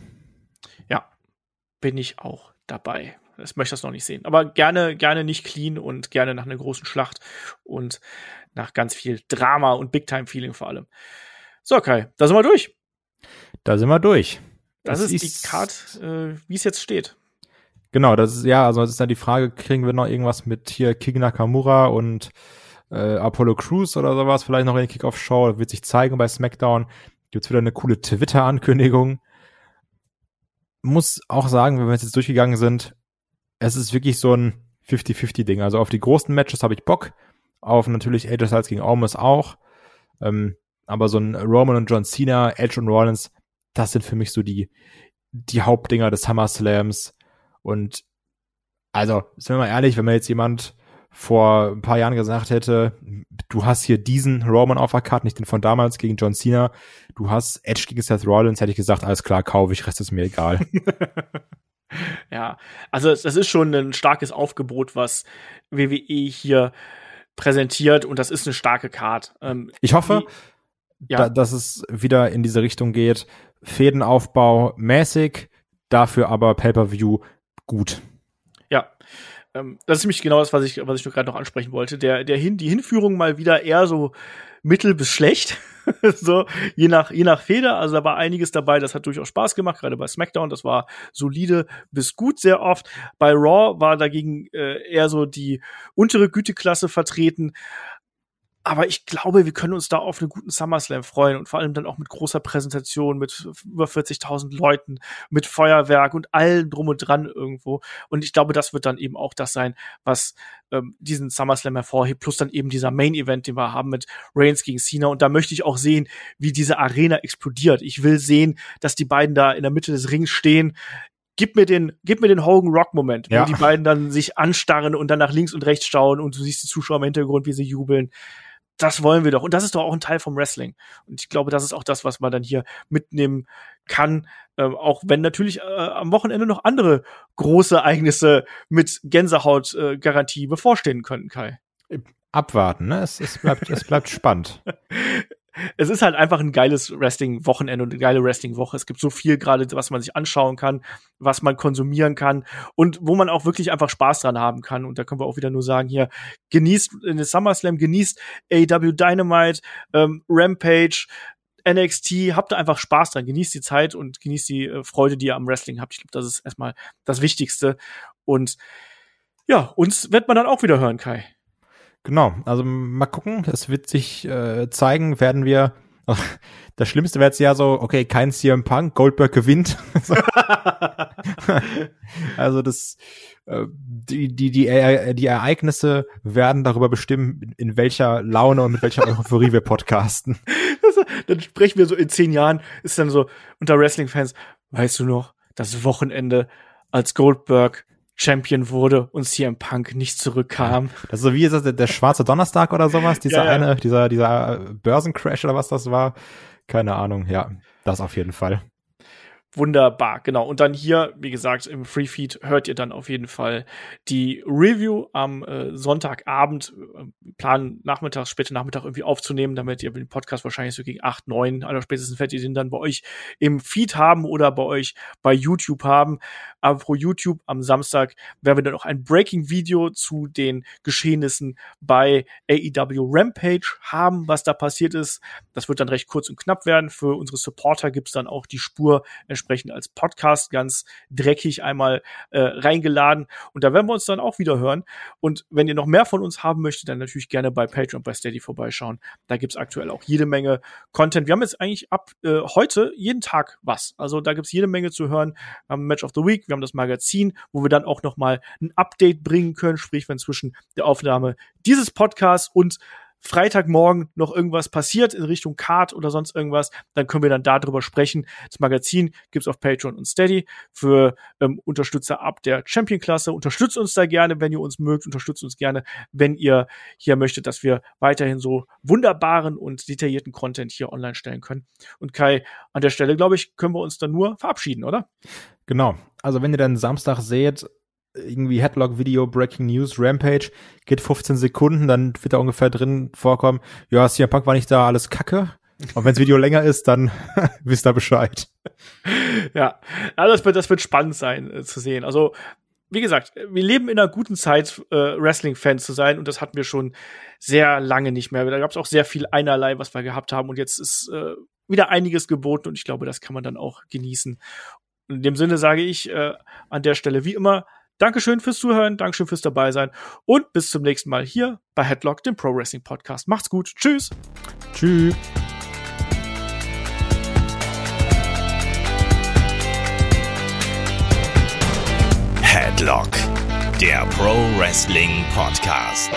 Ja, bin ich auch dabei. Ich möchte das noch nicht sehen. Aber gerne, gerne nicht clean und gerne nach einer großen Schlacht und nach ganz viel Drama und Big-Time-Feeling vor allem. So, Kai, da sind wir durch. Da sind wir durch. Das, das ist, ist die Card, äh, wie es jetzt steht. Genau, das ist ja, also das ist dann die Frage, kriegen wir noch irgendwas mit hier King Nakamura und äh, Apollo Crews oder sowas, vielleicht noch in der Kickoff-Show, wird sich zeigen bei SmackDown. Gibt's wieder eine coole Twitter-Ankündigung. Muss auch sagen, wenn wir jetzt durchgegangen sind, es ist wirklich so ein 50-50-Ding. Also auf die großen Matches habe ich Bock, auf natürlich AJ Styles gegen Almas auch. Ähm, aber so ein Roman und John Cena, Edge und Rollins, das sind für mich so die, die Hauptdinger des SummerSlams. Und also, sind wir mal ehrlich, wenn mir jetzt jemand vor ein paar Jahren gesagt hätte, du hast hier diesen Roman auf der Karte, nicht den von damals gegen John Cena, du hast Edge gegen Seth Rollins, hätte ich gesagt, alles klar, kaufe ich, Rest ist mir egal. ja, also das ist schon ein starkes Aufgebot, was WWE hier präsentiert und das ist eine starke Card. Ähm, ich hoffe, die, ja. da, dass es wieder in diese Richtung geht. Fädenaufbau mäßig, dafür aber Pay-per-View gut. Ja, ähm, das ist nämlich genau das, was ich, was ich gerade noch ansprechen wollte. Der, der hin, die Hinführung mal wieder eher so mittel bis schlecht. so, je nach, je nach Feder. Also da war einiges dabei, das hat durchaus Spaß gemacht, gerade bei SmackDown. Das war solide bis gut sehr oft. Bei Raw war dagegen äh, eher so die untere Güteklasse vertreten. Aber ich glaube, wir können uns da auf einen guten SummerSlam freuen und vor allem dann auch mit großer Präsentation, mit über 40.000 Leuten, mit Feuerwerk und allem drum und dran irgendwo. Und ich glaube, das wird dann eben auch das sein, was ähm, diesen SummerSlam hervorhebt, plus dann eben dieser Main Event, den wir haben mit Reigns gegen Cena. Und da möchte ich auch sehen, wie diese Arena explodiert. Ich will sehen, dass die beiden da in der Mitte des Rings stehen gib mir den, gib mir den Hogan Rock Moment, ja. wo die beiden dann sich anstarren und dann nach links und rechts schauen und du siehst die Zuschauer im Hintergrund, wie sie jubeln das wollen wir doch. Und das ist doch auch ein Teil vom Wrestling. Und ich glaube, das ist auch das, was man dann hier mitnehmen kann. Äh, auch wenn natürlich äh, am Wochenende noch andere große Ereignisse mit Gänsehaut-Garantie äh, bevorstehen könnten, Kai. Abwarten, ne? Es, es bleibt, es bleibt spannend. es ist halt einfach ein geiles Wrestling-Wochenende und eine geile Wrestling-Woche. Es gibt so viel gerade, was man sich anschauen kann, was man konsumieren kann und wo man auch wirklich einfach Spaß dran haben kann. Und da können wir auch wieder nur sagen, hier, genießt in SummerSlam, genießt AW Dynamite, ähm, Rampage, NXT, habt da einfach Spaß dran, genießt die Zeit und genießt die äh, Freude, die ihr am Wrestling habt. Ich glaube, das ist erstmal das Wichtigste. Und ja, uns wird man dann auch wieder hören, Kai. Genau, also mal gucken. Es wird sich äh, zeigen, werden wir. Das Schlimmste wäre jetzt ja so, okay, kein CM Punk, Goldberg gewinnt. also das, äh, die, die, die, äh, die Ereignisse werden darüber bestimmen, in welcher Laune und mit welcher Euphorie wir podcasten. Dann sprechen wir so in zehn Jahren, ist dann so unter Wrestling-Fans, weißt du noch, das Wochenende, als Goldberg Champion wurde und CM Punk nicht zurückkam. Das ist so wie ist das, der, der schwarze Donnerstag oder sowas, dieser ja, eine, dieser, dieser Börsencrash oder was das war. Keine Ahnung, ja, das auf jeden Fall. Wunderbar, genau. Und dann hier, wie gesagt, im Free Feed hört ihr dann auf jeden Fall die Review am äh, Sonntagabend. Äh, planen nachmittags, später Nachmittag irgendwie aufzunehmen, damit ihr den Podcast wahrscheinlich so gegen acht, neun, aller spätestens werdet ihr den dann bei euch im Feed haben oder bei euch bei YouTube haben. Aber pro YouTube am Samstag werden wir dann auch ein Breaking-Video zu den Geschehnissen bei AEW Rampage haben, was da passiert ist. Das wird dann recht kurz und knapp werden. Für unsere Supporter gibt's dann auch die Spur entsprechend als Podcast ganz dreckig einmal äh, reingeladen. Und da werden wir uns dann auch wieder hören. Und wenn ihr noch mehr von uns haben möchtet, dann natürlich gerne bei Patreon bei Steady vorbeischauen. Da gibt's aktuell auch jede Menge Content. Wir haben jetzt eigentlich ab äh, heute jeden Tag was. Also da gibt's jede Menge zu hören. Wir haben Match of the Week, wir haben das Magazin, wo wir dann auch noch mal ein Update bringen können, sprich wenn zwischen der Aufnahme dieses Podcasts und Freitagmorgen noch irgendwas passiert in Richtung Card oder sonst irgendwas, dann können wir dann darüber sprechen. Das Magazin gibt's auf Patreon und Steady für ähm, Unterstützer ab der Champion-Klasse. Unterstützt uns da gerne, wenn ihr uns mögt. Unterstützt uns gerne, wenn ihr hier möchtet, dass wir weiterhin so wunderbaren und detaillierten Content hier online stellen können. Und Kai, an der Stelle, glaube ich, können wir uns dann nur verabschieden, oder? Genau. Also wenn ihr dann Samstag seht, irgendwie Headlock Video Breaking News Rampage geht 15 Sekunden, dann wird da ungefähr drin vorkommen, ja, CM Punk war nicht da, alles Kacke. Und wenn das Video länger ist, dann wisst ihr Bescheid. Ja, also das wird, das wird spannend sein äh, zu sehen. Also wie gesagt, wir leben in einer guten Zeit, äh, Wrestling-Fans zu sein und das hatten wir schon sehr lange nicht mehr. Da gab es auch sehr viel einerlei, was wir gehabt haben und jetzt ist äh, wieder einiges geboten und ich glaube, das kann man dann auch genießen. In dem Sinne sage ich äh, an der Stelle wie immer Dankeschön fürs Zuhören, Dankeschön fürs dabei sein und bis zum nächsten Mal hier bei Headlock, dem Pro Wrestling Podcast. Macht's gut. Tschüss. Tschüss. Headlock, der Pro Wrestling Podcast.